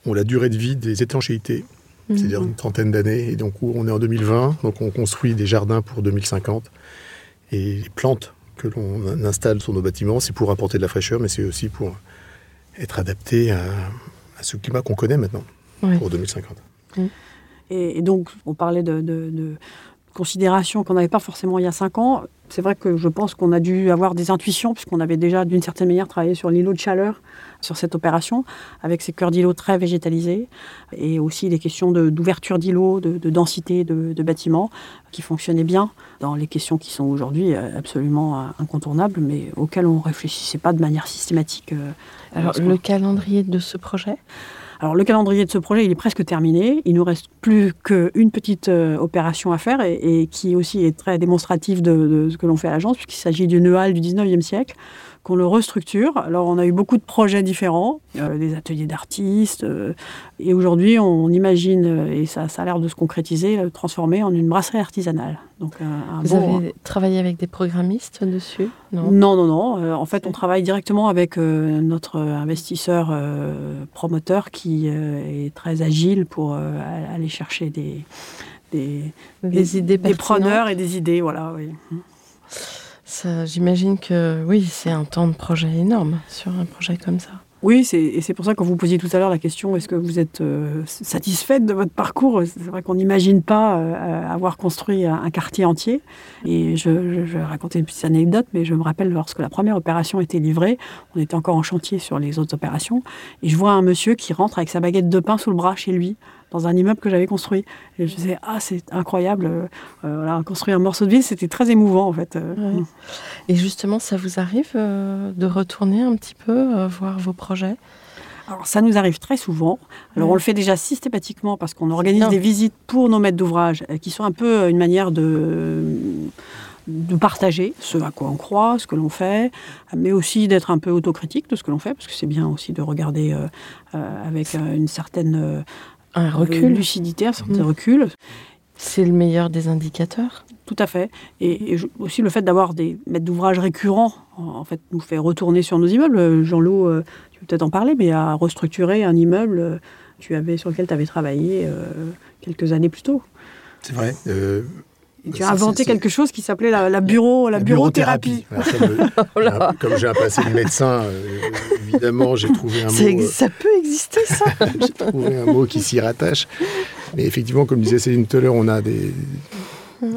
ont la durée de vie des étanchéités, c'est-à-dire Mhm. une trentaine d'années. Et donc on est en 2020, donc on construit des jardins pour 2050. Et les plantes que l'on installe sur nos bâtiments, c'est pour apporter de la fraîcheur, mais c'est aussi pour être adapté à, à ce climat qu'on connaît maintenant Oui. pour 2050. Et, et donc, on parlait de, de- de considérations qu'on n'avait pas forcément il y a cinq ans. C'est vrai que je pense qu'on a dû avoir des intuitions, puisqu'on avait déjà d'une certaine manière travaillé sur l'îlot de chaleur sur cette opération, avec ces cœurs d'îlots très végétalisés, et aussi des questions d'ouverture d'îlots, de, densité de, bâtiments, qui fonctionnaient bien dans les questions qui sont aujourd'hui euh, absolument euh, incontournables, mais auxquelles on ne réfléchissait pas de manière systématique. Euh, Alors, le calendrier de ce projet? Alors le calendrier de ce projet, il est presque terminé. Il nous reste plus qu'une petite euh, opération à faire et, qui aussi est très démonstrative de, ce que l'on fait à l'agence, puisqu'il s'agit d'une halle du 19e siècle qu'on le restructure. Alors on a eu beaucoup de projets différents, euh, des ateliers d'artistes, euh, et aujourd'hui on imagine, euh, et ça, ça a l'air de se concrétiser, le transformer en une brasserie artisanale. Donc, Vous avez travaillé avec des programmistes dessus? Non, non, non. non. en fait on travaille directement avec notre investisseur promoteur qui est très agile pour aller chercher des, des, des, idées des preneurs et des idées. Voilà, oui. J'imagine que oui, c'est un temps de projet énorme sur un projet comme ça. Oui, et c'est pour ça que quand vous posiez tout à l'heure la question, est-ce que vous êtes euh, satisfaite de votre parcours? C'est vrai qu'on n'imagine pas euh, avoir construit un, quartier entier. Et je, vais raconter une petite anecdote, mais je me rappelle lorsque la première opération était livrée, on était encore en chantier sur les autres opérations, et je vois un monsieur qui rentre avec sa baguette de pain sous le bras chez lui dans un immeuble que j'avais construit. Et je disais, ah, c'est incroyable. Euh, voilà, construire un morceau de ville, c'était très émouvant, en fait. Euh. Et justement, ça vous arrive euh, de retourner un petit peu, voir vos projets? Alors ça nous arrive très souvent. Alors on le fait déjà systématiquement parce qu'on organise des visites pour nos maîtres d'ouvrage qui sont un peu une manière de de partager ce à quoi on croit, ce que l'on fait, mais aussi d'être un peu autocritique de ce que l'on fait, parce que c'est bien aussi de regarder avec une certaine un recul. lucidité, un certain recul. C'est le meilleur des indicateurs. Tout à fait. Et, aussi le fait d'avoir des maîtres d'ouvrage récurrents, en, fait, nous fait retourner sur nos immeubles. Jean-Loup, euh, tu peux peut-être en parler, mais à restructurer un immeuble euh, tu avais, sur lequel tu avais travaillé euh, quelques années plus tôt. C'est vrai. Tu as inventé quelque chose qui s'appelait la, bureau, la, bureauthérapie. comme, j'ai un passé de médecin, évidemment, j'ai trouvé un mot. Ça peut exister, ça J'ai trouvé un mot qui s'y rattache. Mais effectivement, comme disait Céline tout à l'heure, on a des,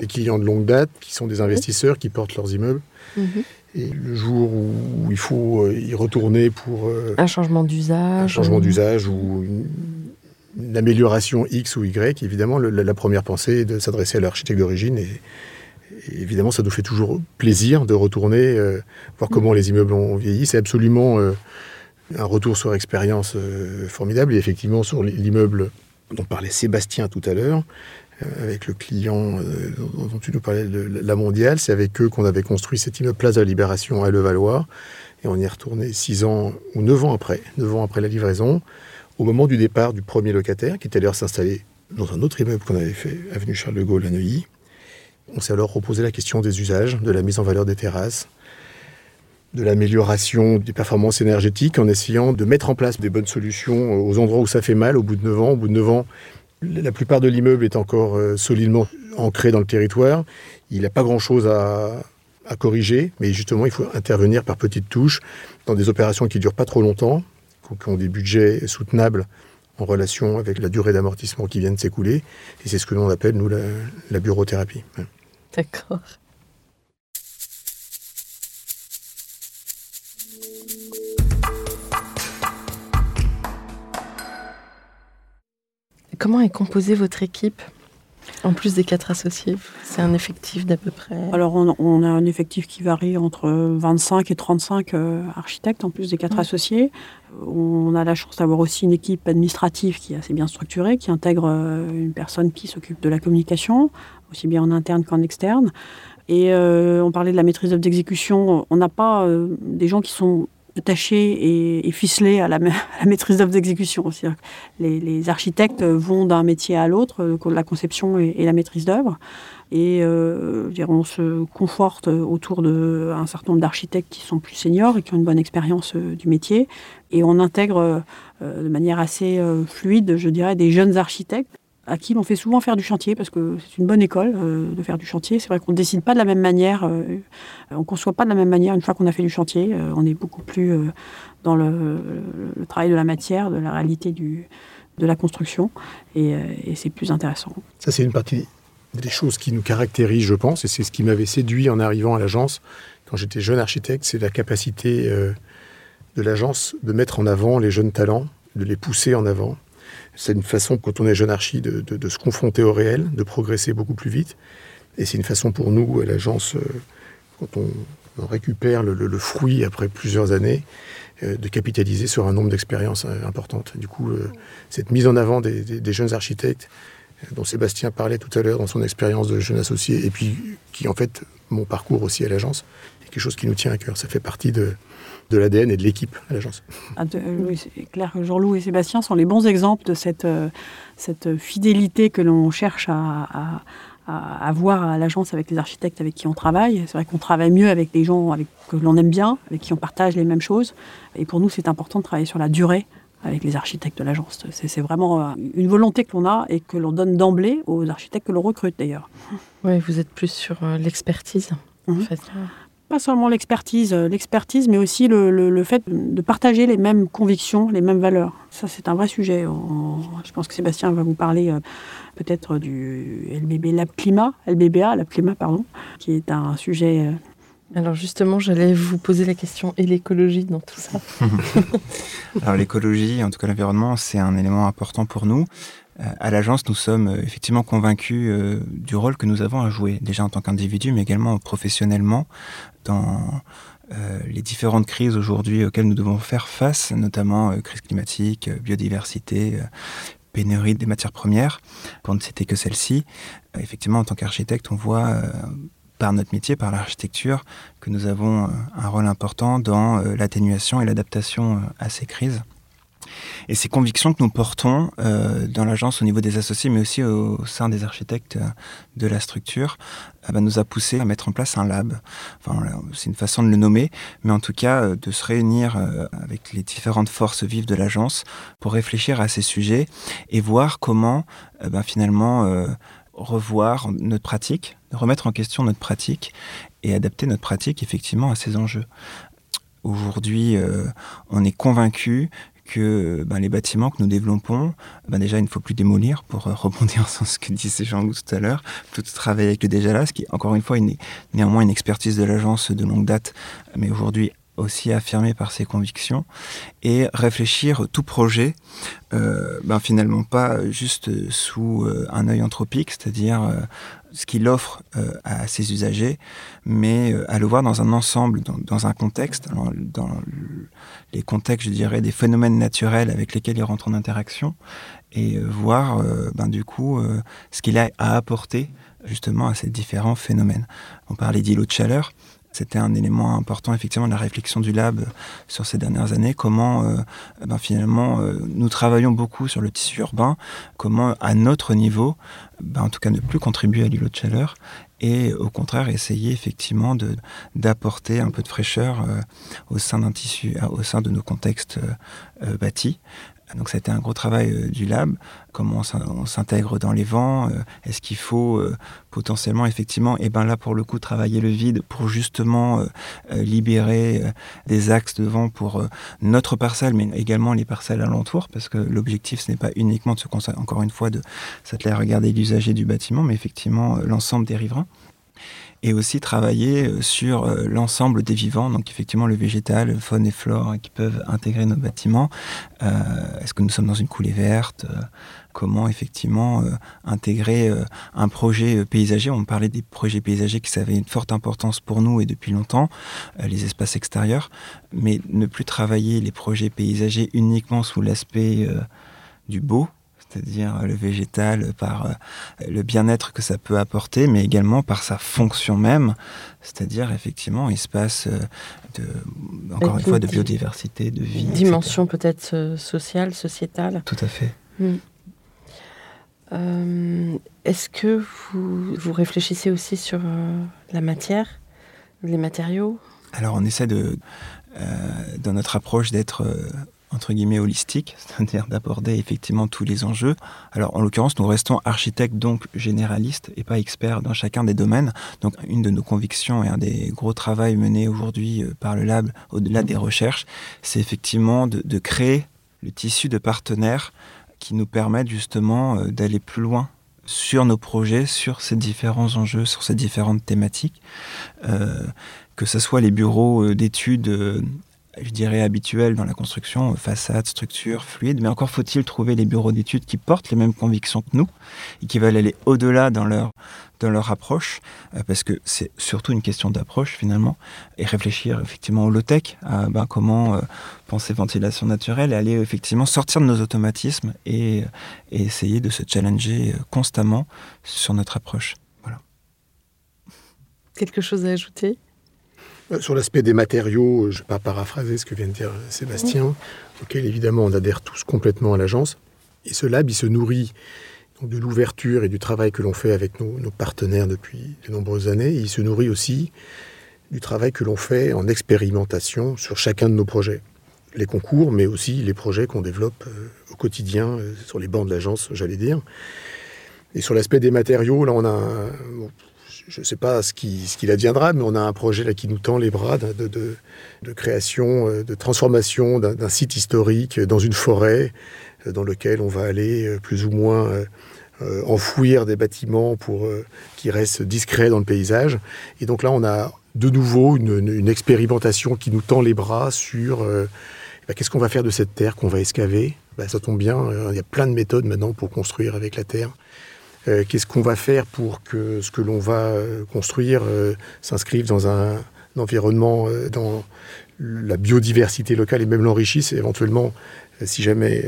clients de longue date qui sont des investisseurs qui portent leurs immeubles. Mhm. Et le jour où il faut euh, y retourner pour. Euh, un changement d'usage. Un changement d'usage ou une, amélioration X ou Y, évidemment, la, première pensée est de s'adresser à l'architecte d'origine. Et, évidemment, ça nous fait toujours plaisir de retourner, euh, voir comment les immeubles ont vieilli. C'est absolument un retour sur expérience formidable. Et effectivement, sur l'immeuble dont parlait Sébastien tout à l'heure, euh, avec le client euh, dont tu nous parlais de la mondiale, c'est avec eux qu'on avait construit cette immeuble Place de la Libération à Levallois. Et on y est retourné six ans ou neuf ans après, neuf ans après la livraison, au moment du départ du premier locataire, qui était d'ailleurs s'installer dans un autre immeuble qu'on avait fait, avenue Charles de Gaulle à Neuilly. On s'est alors reposé la question des usages, de la mise en valeur des terrasses, de l'amélioration des performances énergétiques en essayant de mettre en place des bonnes solutions aux endroits où ça fait mal au bout de 9 ans. Au bout de 9 ans, la plupart de l'immeuble est encore euh, solidement ancré dans le territoire. Il n'a pas grand-chose à, corriger, mais justement, il faut intervenir par petites touches dans des opérations qui ne durent pas trop longtemps, qui ont des budgets soutenables en relation avec la durée d'amortissement qui vient de s'écouler. Et c'est ce que l'on appelle, nous, la, la bureauthérapie. D'accord. Comment est composée votre équipe? En plus des quatre associés, c'est un effectif d'à peu près Alors, on, a un effectif qui varie entre 25 et 35 euh, architectes en plus des quatre associés. On a la chance d'avoir aussi une équipe administrative qui est assez bien structurée, qui intègre euh, une personne qui s'occupe de la communication, aussi bien en interne qu'en externe. Et euh, on parlait de la maîtrise d'exécution. On n'a pas des gens qui sont attaché et, ficelé à la, maîtrise d'œuvre d'exécution. Les, les, architectes vont d'un métier à l'autre, euh, la conception et, la maîtrise d'œuvre. Et euh, on se conforte autour d'un certain nombre d'architectes qui sont plus seniors et qui ont une bonne expérience euh, du métier. Et on intègre de manière assez fluide, je dirais, des jeunes architectes à qui l'on fait souvent faire du chantier, parce que c'est une bonne école euh, de faire du chantier. C'est vrai qu'on ne décide pas de la même manière, euh, on ne conçoit pas de la même manière une fois qu'on a fait du chantier. Euh, on est beaucoup plus dans le, travail de la matière, de la réalité du, de la construction, et, c'est plus intéressant. Ça, c'est une partie des choses qui nous caractérisent, je pense, et c'est ce qui m'avait séduit en arrivant à l'agence quand j'étais jeune architecte, c'est la capacité euh, de l'agence de mettre en avant les jeunes talents, de les pousser en avant. C'est une façon, quand on est jeune archi, de, se confronter au réel, de progresser beaucoup plus vite. Et c'est une façon pour nous, à l'agence, euh, quand on, récupère le, fruit après plusieurs années, euh, de capitaliser sur un nombre d'expériences importantes. Du coup, cette mise en avant des jeunes architectes, dont Sébastien parlait tout à l'heure dans son expérience de jeune associé, et puis qui en fait mon parcours aussi à l'agence, est quelque chose qui nous tient à cœur. Ça fait partie de, de l'ADN et de l'équipe à l'agence. Ah, c'est clair que Jean-Loup et Sébastien sont les bons exemples de cette, euh, cette fidélité que l'on cherche à, à, avoir à l'agence avec les architectes avec qui on travaille. C'est vrai qu'on travaille mieux avec des gens avec, que l'on aime bien, avec qui on partage les mêmes choses. Et pour nous, c'est important de travailler sur la durée avec les architectes de l'agence. C'est vraiment euh, une volonté que l'on a et que l'on donne d'emblée aux architectes que l'on recrute d'ailleurs. Oui, vous êtes plus sur euh, l'expertise. En mhm. fait. Pas seulement l'expertise, euh, l'expertise, mais aussi le, fait de partager les mêmes convictions, les mêmes valeurs. Ça, c'est un vrai sujet. je pense que Sébastien va vous parler peut-être du LBB Lab Climat, LBBA, Lab Climat, pardon, qui est un sujet alors justement, j'allais vous poser la question et l'écologie dans tout ça. Alors l'écologie, en tout cas l'environnement, c'est un élément important pour nous. Euh, à l'agence, nous sommes euh, effectivement convaincus euh, du rôle que nous avons à jouer, déjà en tant qu'individu, mais également professionnellement, dans les différentes crises aujourd'hui auxquelles nous devons faire face, notamment crise climatique, biodiversité, pénurie des matières premières, pour ne citer que celle-ci. effectivement, en tant qu'architecte, on voit par notre métier, par l'architecture, que nous avons un rôle important dans l'atténuation et l'adaptation à ces crises. Et ces convictions que nous portons dans l'agence au niveau des associés, mais aussi au, sein des architectes de la structure, bah, nous a poussé à mettre en place un lab. Enfin, c'est une façon de le nommer, mais en tout cas de se réunir avec les différentes forces vives de l'agence pour réfléchir à ces sujets et voir comment bah, finalement revoir notre pratique, remettre en question notre pratique et adapter notre pratique effectivement à ces enjeux. Aujourd'hui, euh, on est convaincu que ben, les bâtiments que nous développons, ben, déjà, il ne faut plus démolir, pour euh, rebondir sur ce que disait Jean-Loup tout à l'heure, tout travailler avec le déjà là, ce qui, encore une fois, est néanmoins une expertise de l'agence de longue date, mais aujourd'hui aussi affirmé par ses convictions et réfléchir tout projet, euh, ben finalement pas juste sous euh, un œil anthropique, c'est-à-dire euh, ce qu'il offre à ses usagers, mais à le voir dans un ensemble, dans, un contexte, dans, les contextes, je dirais, des phénomènes naturels avec lesquels il rentre en interaction, et voir ben, du coup ce qu'il a à apporter justement à ces différents phénomènes. On parlait d'îlots de chaleur. C'était un élément important effectivement de la réflexion du lab sur ces dernières années. Comment euh, ben, finalement euh, nous travaillons beaucoup sur le tissu urbain. Comment à notre niveau, ben, en tout cas ne plus contribuer à l'îlot de chaleur et au contraire essayer effectivement d'apporter un peu de fraîcheur euh, au sein d'un tissu, au sein de nos contextes bâtis. Donc ça a été un gros travail euh, du lab, comment on s'intègre dans les vents, euh, est-ce qu'il faut euh, potentiellement effectivement, et eh ben là pour le coup travailler le vide pour justement libérer des axes de vent pour notre parcelle, mais également les parcelles alentours, parce que l'objectif ce n'est pas uniquement de se concentrer, encore une fois, de s'atteler à regarder l'usager du bâtiment, mais effectivement l'ensemble des riverains et aussi travailler euh, sur euh, l'ensemble des vivants, donc effectivement le végétal, faune et flore hein, qui peuvent intégrer nos bâtiments. Euh, est-ce que nous sommes dans une coulée verte Comment effectivement intégrer un projet paysager? On parlait des projets paysagers qui avaient une forte importance pour nous et depuis longtemps, les espaces extérieurs, mais ne plus travailler les projets paysagers uniquement sous l'aspect du beau, c'est-à-dire le végétal par euh, le bien-être que ça peut apporter, mais également par sa fonction même, c'est-à-dire effectivement espace euh, de, encore une fois, de biodiversité, de vie. Dimension peut-être euh, sociale, sociétale. Tout à fait. Hmm. Est-ce que vous, vous, réfléchissez aussi sur la matière, les matériaux? Alors on essaie de, dans notre approche d'être entre guillemets holistique, c'est-à-dire d'aborder effectivement tous les enjeux. Alors en l'occurrence, nous restons architectes donc généralistes et pas experts dans chacun des domaines. Donc une de nos convictions et un des gros travaux menés aujourd'hui euh, par le lab, au-delà des recherches, c'est effectivement de, créer le tissu de partenaires qui nous permettent justement euh, d'aller plus loin sur nos projets, sur ces différents enjeux, sur ces différentes thématiques, euh, que ce soit les bureaux d'études, je dirais habituels dans la construction, façade, structure, fluide, mais encore faut-il trouver les bureaux d'études qui portent les mêmes convictions que nous et qui veulent aller au-delà dans leur dans leur approche, parce que c'est surtout une question d'approche finalement, et réfléchir effectivement au low-tech, à ben, comment penser ventilation naturelle et aller effectivement sortir de nos automatismes et, et essayer de se challenger constamment sur notre approche. Voilà. Quelque chose à ajouter? euh, sur l'aspect des matériaux, je ne vais pas paraphraser ce que vient de dire Sébastien, auquel évidemment on adhère tous complètement à l'agence. Et ce lab, il se nourrit de l'ouverture et du travail que l'on fait avec nos, nos, partenaires depuis de nombreuses années. Et il se nourrit aussi du travail que l'on fait en expérimentation sur chacun de nos projets. Les concours, mais aussi les projets qu'on développe euh, au quotidien euh, sur les bancs de l'agence, j'allais dire. Et sur l'aspect des matériaux, là, on a, bon, je ne sais pas ce qu'il ce qu'il adviendra, mais on a un projet là qui nous tend les bras de, de, création, euh, de transformation d'un site historique dans une forêt euh, dans lequel on va aller euh, plus ou moins enfouir des bâtiments pour qu'ils restent discrets dans le paysage. Et donc là, on a de nouveau une, expérimentation qui nous tend les bras sur euh, bah, qu'est-ce qu'on va faire de cette terre qu'on va excaver. Bah, ça tombe bien, il y a plein de méthodes maintenant pour construire avec la terre. Euh, qu'est-ce qu'on va faire pour que ce que l'on va euh, construire euh, s'inscrive dans un, environnement, dans la biodiversité locale et même l'enrichisse éventuellement si jamais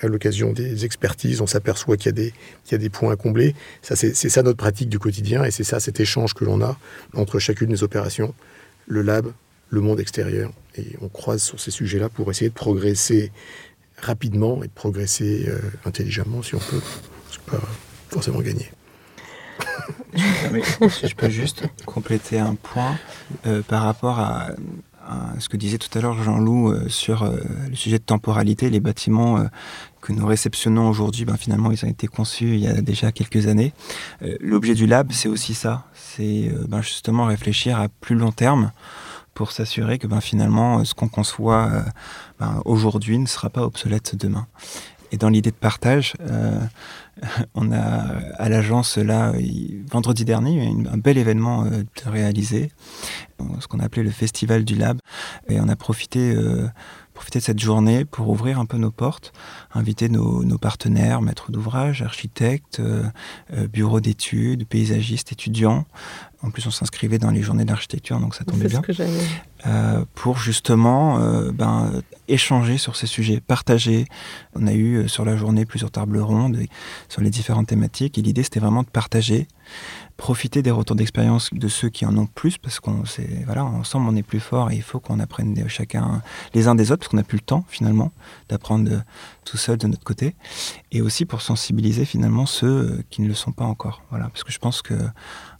à l'occasion des expertises on s'aperçoit qu'il y, y, a des points à combler. C'est ça notre pratique du quotidien et c'est ça cet échange que l'on a entre chacune des opérations, le lab, le monde extérieur. Et on croise sur ces sujets-là pour essayer de progresser rapidement et de progresser intelligemment si on peut. Forcément gagné. si je peux juste compléter un point euh, par rapport à, ce que disait tout à l'heure Jean-Loup euh, sur euh, le sujet de temporalité, les bâtiments que nous réceptionnons aujourd'hui, ben, finalement, ils ont été conçus il y a déjà quelques années. L'objet du lab, c'est aussi ça, c'est ben, justement réfléchir à plus long terme pour s'assurer que ben, finalement, ce qu'on conçoit aujourd'hui ne sera pas obsolète demain. Et dans l'idée de partage, on a à l'agence là vendredi dernier un bel événement euh, réalisé, ce qu'on a appelé le festival du lab, et on a profité euh, profiter de cette journée pour ouvrir un peu nos portes, inviter nos, nos partenaires, maîtres d'ouvrage, architectes, euh, euh, bureaux d'études, paysagistes, étudiants. En plus, on s'inscrivait dans les journées d'architecture, donc ça tombait bien. Euh, pour justement euh, ben, échanger sur ces sujets, partager. On a eu sur la journée plusieurs tables rondes sur les différentes thématiques, et l'idée c'était vraiment de partager profiter des retours d'expérience de ceux qui en ont plus, parce qu'on voilà, ensemble on est plus fort et il faut qu'on apprenne chacun les uns des autres, parce qu'on n'a plus le temps finalement d'apprendre tout seul de notre côté, et aussi pour sensibiliser finalement ceux qui ne le sont pas encore. Voilà, parce que je pense que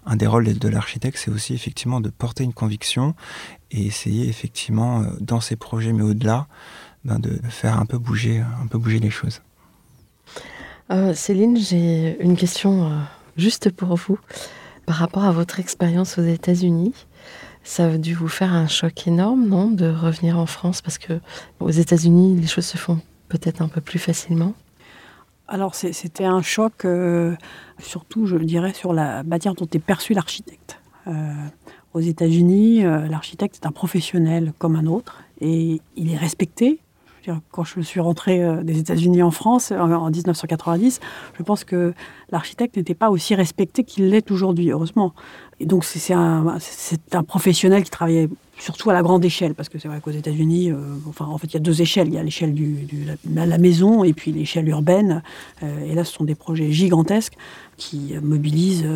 un des rôles de l'architecte, c'est aussi effectivement de porter une conviction et essayer effectivement dans ses projets, mais au-delà, ben de faire un peu bouger, un peu bouger les choses. Euh, Céline, j'ai une question. Euh juste pour vous, par rapport à votre expérience aux États-Unis, ça a dû vous faire un choc énorme, non, de revenir en France parce que aux États-Unis, les choses se font peut-être un peu plus facilement. Alors c'était un choc, euh, surtout, je dirais, sur la manière dont est perçu l'architecte. Euh, aux États-Unis, euh, l'architecte est un professionnel comme un autre et il est respecté quand je suis rentrée euh, des États-Unis en France en, en 1990, je pense que l'architecte n'était pas aussi respecté qu'il l'est aujourd'hui, heureusement. Et donc c'est un, professionnel qui travaillait surtout à la grande échelle, parce que c'est vrai qu'aux États-Unis, euh, enfin en fait il y a deux échelles, il y a l'échelle de la, maison et puis l'échelle urbaine. Euh, et là ce sont des projets gigantesques qui mobilisent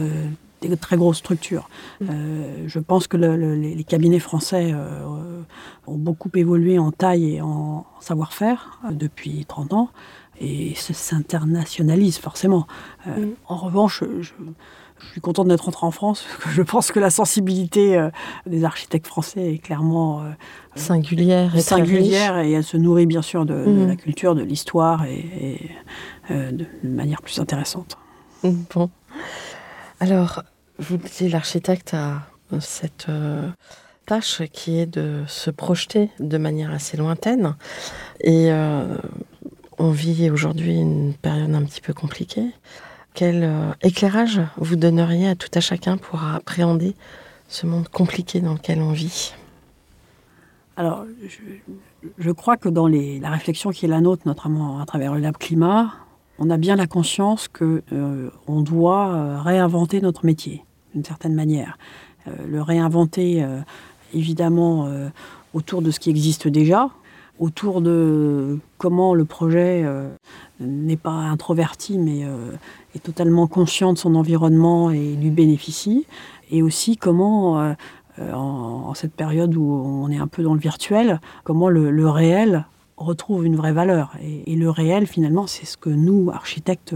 des très grosses structures. Mmh. Euh, je pense que le, le, les cabinets français euh, ont beaucoup évolué en taille et en savoir-faire euh, depuis 30 ans et s'internationalise forcément. Euh, mmh. En revanche, je, je suis content d'être rentré en France. Je pense que la sensibilité des architectes français est clairement singulière, et, singulière et elle se nourrit bien sûr de, de la culture, de l'histoire et, et de, de manière plus intéressante. Bon. Alors, vous le disiez, l'architecte a cette euh, tâche qui est de se projeter de manière assez lointaine. Et euh, on vit aujourd'hui une période un petit peu compliquée. quel euh, éclairage vous donneriez à tout à chacun pour appréhender ce monde compliqué dans lequel on vit? Alors, je, crois que dans la réflexion qui est la nôtre, notamment à travers le Lab Climat, on a bien la conscience que euh, on doit euh, réinventer notre métier d'une certaine manière. le réinventer, évidemment, autour de ce qui existe déjà, autour de comment le projet n'est pas introverti, mais est totalement conscient de son environnement et lui bénéficie, et aussi comment, euh, euh, en, cette période où on est un peu dans le virtuel, comment le, réel retrouve une vraie valeur. Et, le réel, finalement, c'est ce que nous, architectes,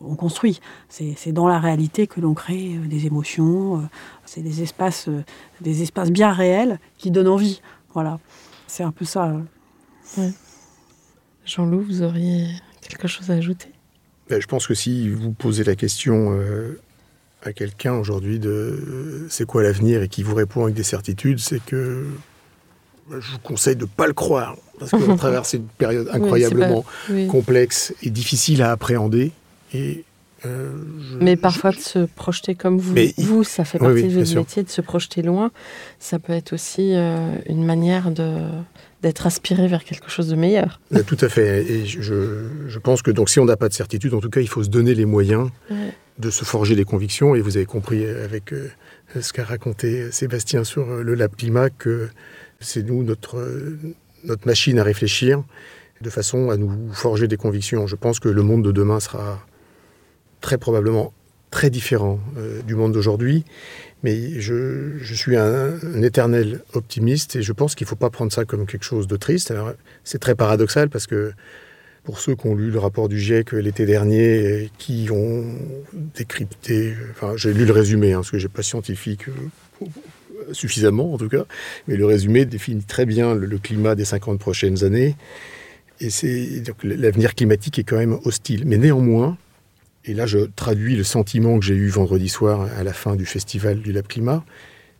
on construit. C'est dans la réalité que l'on crée euh, des émotions, c'est des espaces, des espaces bien réels qui donnent envie. Voilà, c'est un peu ça. Jean-Loup, vous auriez quelque chose à ajouter? Ben, Je pense que si vous posez la question à quelqu'un aujourd'hui de c'est quoi l'avenir et qui vous répond avec des certitudes, c'est que je vous conseille de ne pas le croire. Parce qu'on traverse une période incroyablement complexe et difficile à appréhender. Et, euh, mais parfois de se projeter comme vous, vous ça fait partie de votre métier, de se projeter loin. Ça peut être aussi euh, une manière de d'être aspiré vers quelque chose de meilleur. Tout à fait. Et je, je pense que donc si on n'a pas de certitude, en tout cas, il faut se donner les moyens de se forger des convictions. Et vous avez compris avec euh, ce qu'a raconté Sébastien sur le Lab Climat que c'est nous, notre, notre machine à réfléchir de façon à nous forger des convictions. Je pense que le monde de demain sera très probablement très différent du monde d'aujourd'hui. Mais je, suis un, un, éternel optimiste et je pense qu'il ne faut pas prendre ça comme quelque chose de triste. c'est très paradoxal parce que pour ceux qui ont lu le rapport du GIEC l'été dernier et qui ont décrypté, enfin j'ai lu le résumé, hein, parce que j'ai pas scientifique euh, suffisamment en tout cas, mais le résumé définit très bien le, climat des 50 prochaines années. Et c'est donc l'avenir climatique est quand même hostile. Mais néanmoins, et là je traduis le sentiment que j'ai eu vendredi soir à la fin du festival du Lab Climat,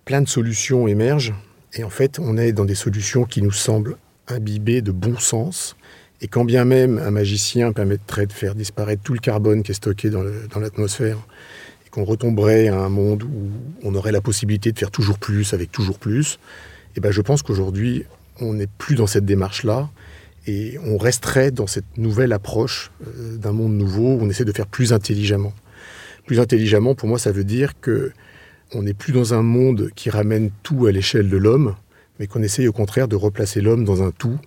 plein de solutions émergent. Et en fait, on est dans des solutions qui nous semblent imbibées de bon sens et quand bien même un magicien permettrait de faire disparaître tout le carbone qui est stocké dans l'atmosphère, qu'on retomberait à un monde où on aurait la possibilité de faire toujours plus avec toujours plus, eh ben je pense qu'aujourd'hui, on n'est plus dans cette démarche-là, et on resterait dans cette nouvelle approche euh, d'un monde nouveau où on essaie de faire plus intelligemment. Plus intelligemment, pour moi, ça veut dire que on n'est plus dans un monde qui ramène tout à l'échelle de l'homme, mais qu'on essaye au contraire de replacer l'homme dans un tout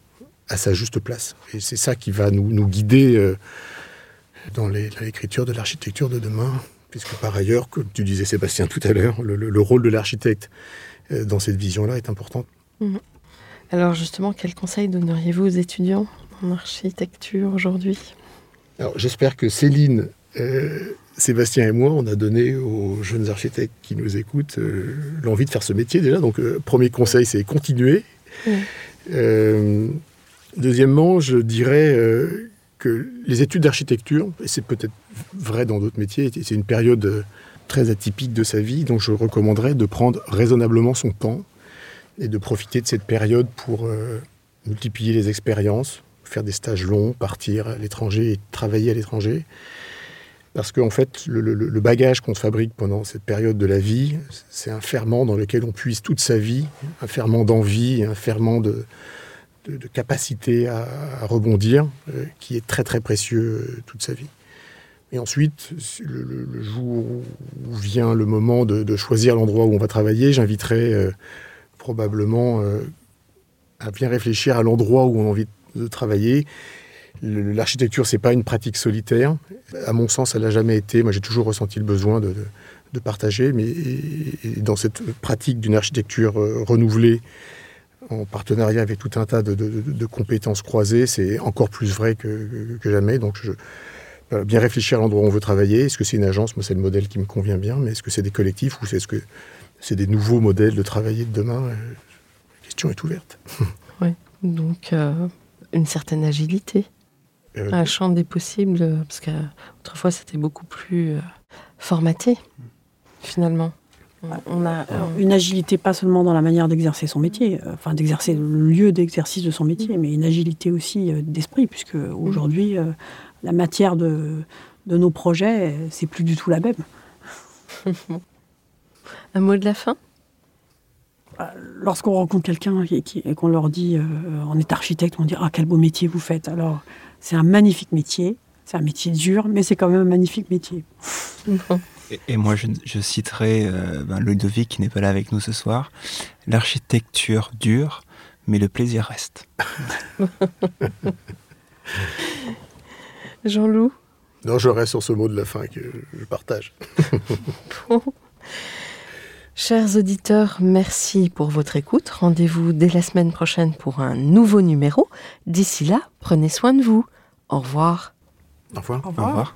à sa juste place. Et c'est ça qui va nous, nous guider euh, dans l'écriture de l'architecture de demain, puisque par ailleurs, comme tu disais Sébastien tout à l'heure, le, rôle de l'architecte euh, dans cette vision-là est important. Mhm. Alors justement, quel conseil donneriez-vous aux étudiants en architecture aujourd'hui? Alors j'espère que Céline, euh, Sébastien et moi, on a donné aux jeunes architectes qui nous écoutent l'envie de faire ce métier déjà. Donc premier conseil, c'est continuer. Deuxièmement, je dirais euh, les études d'architecture, et c'est peut-être vrai dans d'autres métiers, c'est une période euh, très atypique de sa vie, donc je recommanderais de prendre raisonnablement son temps et de profiter de cette période pour euh, multiplier les expériences, faire des stages longs, partir à l'étranger et travailler à l'étranger. Parce qu'en fait, le, le bagage qu'on fabrique pendant cette période de la vie, c'est un ferment dans lequel on puise toute sa vie, un ferment d'envie, un ferment de, de, capacité à, rebondir, euh, qui est très très précieux euh, toute sa vie. Et ensuite, le, jour où vient le moment de, choisir l'endroit où on va travailler, j'inviterai euh, probablement à bien réfléchir à l'endroit où on a envie de travailler. L'architecture, c'est pas une pratique solitaire. À mon sens, elle n'a jamais été. Moi, j'ai toujours ressenti le besoin de, partager. Mais dans cette pratique d'une architecture renouvelée en partenariat avec tout un tas de, compétences croisées, c'est encore plus vrai que, jamais. Donc, je, bien réfléchir à l'endroit où on veut travailler. Est-ce que c'est une agence? Moi, c'est le modèle qui me convient bien. Mais est-ce que c'est des collectifs ou est-ce que c'est des nouveaux modèles de travailler de demain? La question est ouverte. Oui, donc euh, une certaine agilité. Euh, un champ des possibles, parce qu'autrefois, c'était beaucoup plus euh, formaté, finalement. On a une agilité pas seulement dans la manière d'exercer son métier, euh, enfin d'exercer le lieu d'exercice de son métier, mais une agilité aussi euh, d'esprit, puisque aujourd'hui, euh, la matière de, de nos projets, c'est plus du tout la même. Un mot de la fin? Lorsqu'on rencontre quelqu'un et qu'on leur dit euh, on est architecte, on dit ah quel beau métier vous faites. Alors c'est un magnifique métier, c'est un métier dur, mais c'est quand même un magnifique métier. Et, moi je, citerai euh, ben, Ludovic qui n'est pas là avec nous ce soir. L'architecture dure, mais le plaisir reste. Jean-Loup Non, je reste sur ce mot de la fin que je partage. Chers auditeurs, merci pour votre écoute. Rendez-vous dès la semaine prochaine pour un nouveau numéro. D'ici là, prenez soin de vous. Au revoir. Au revoir. Au revoir. Au revoir.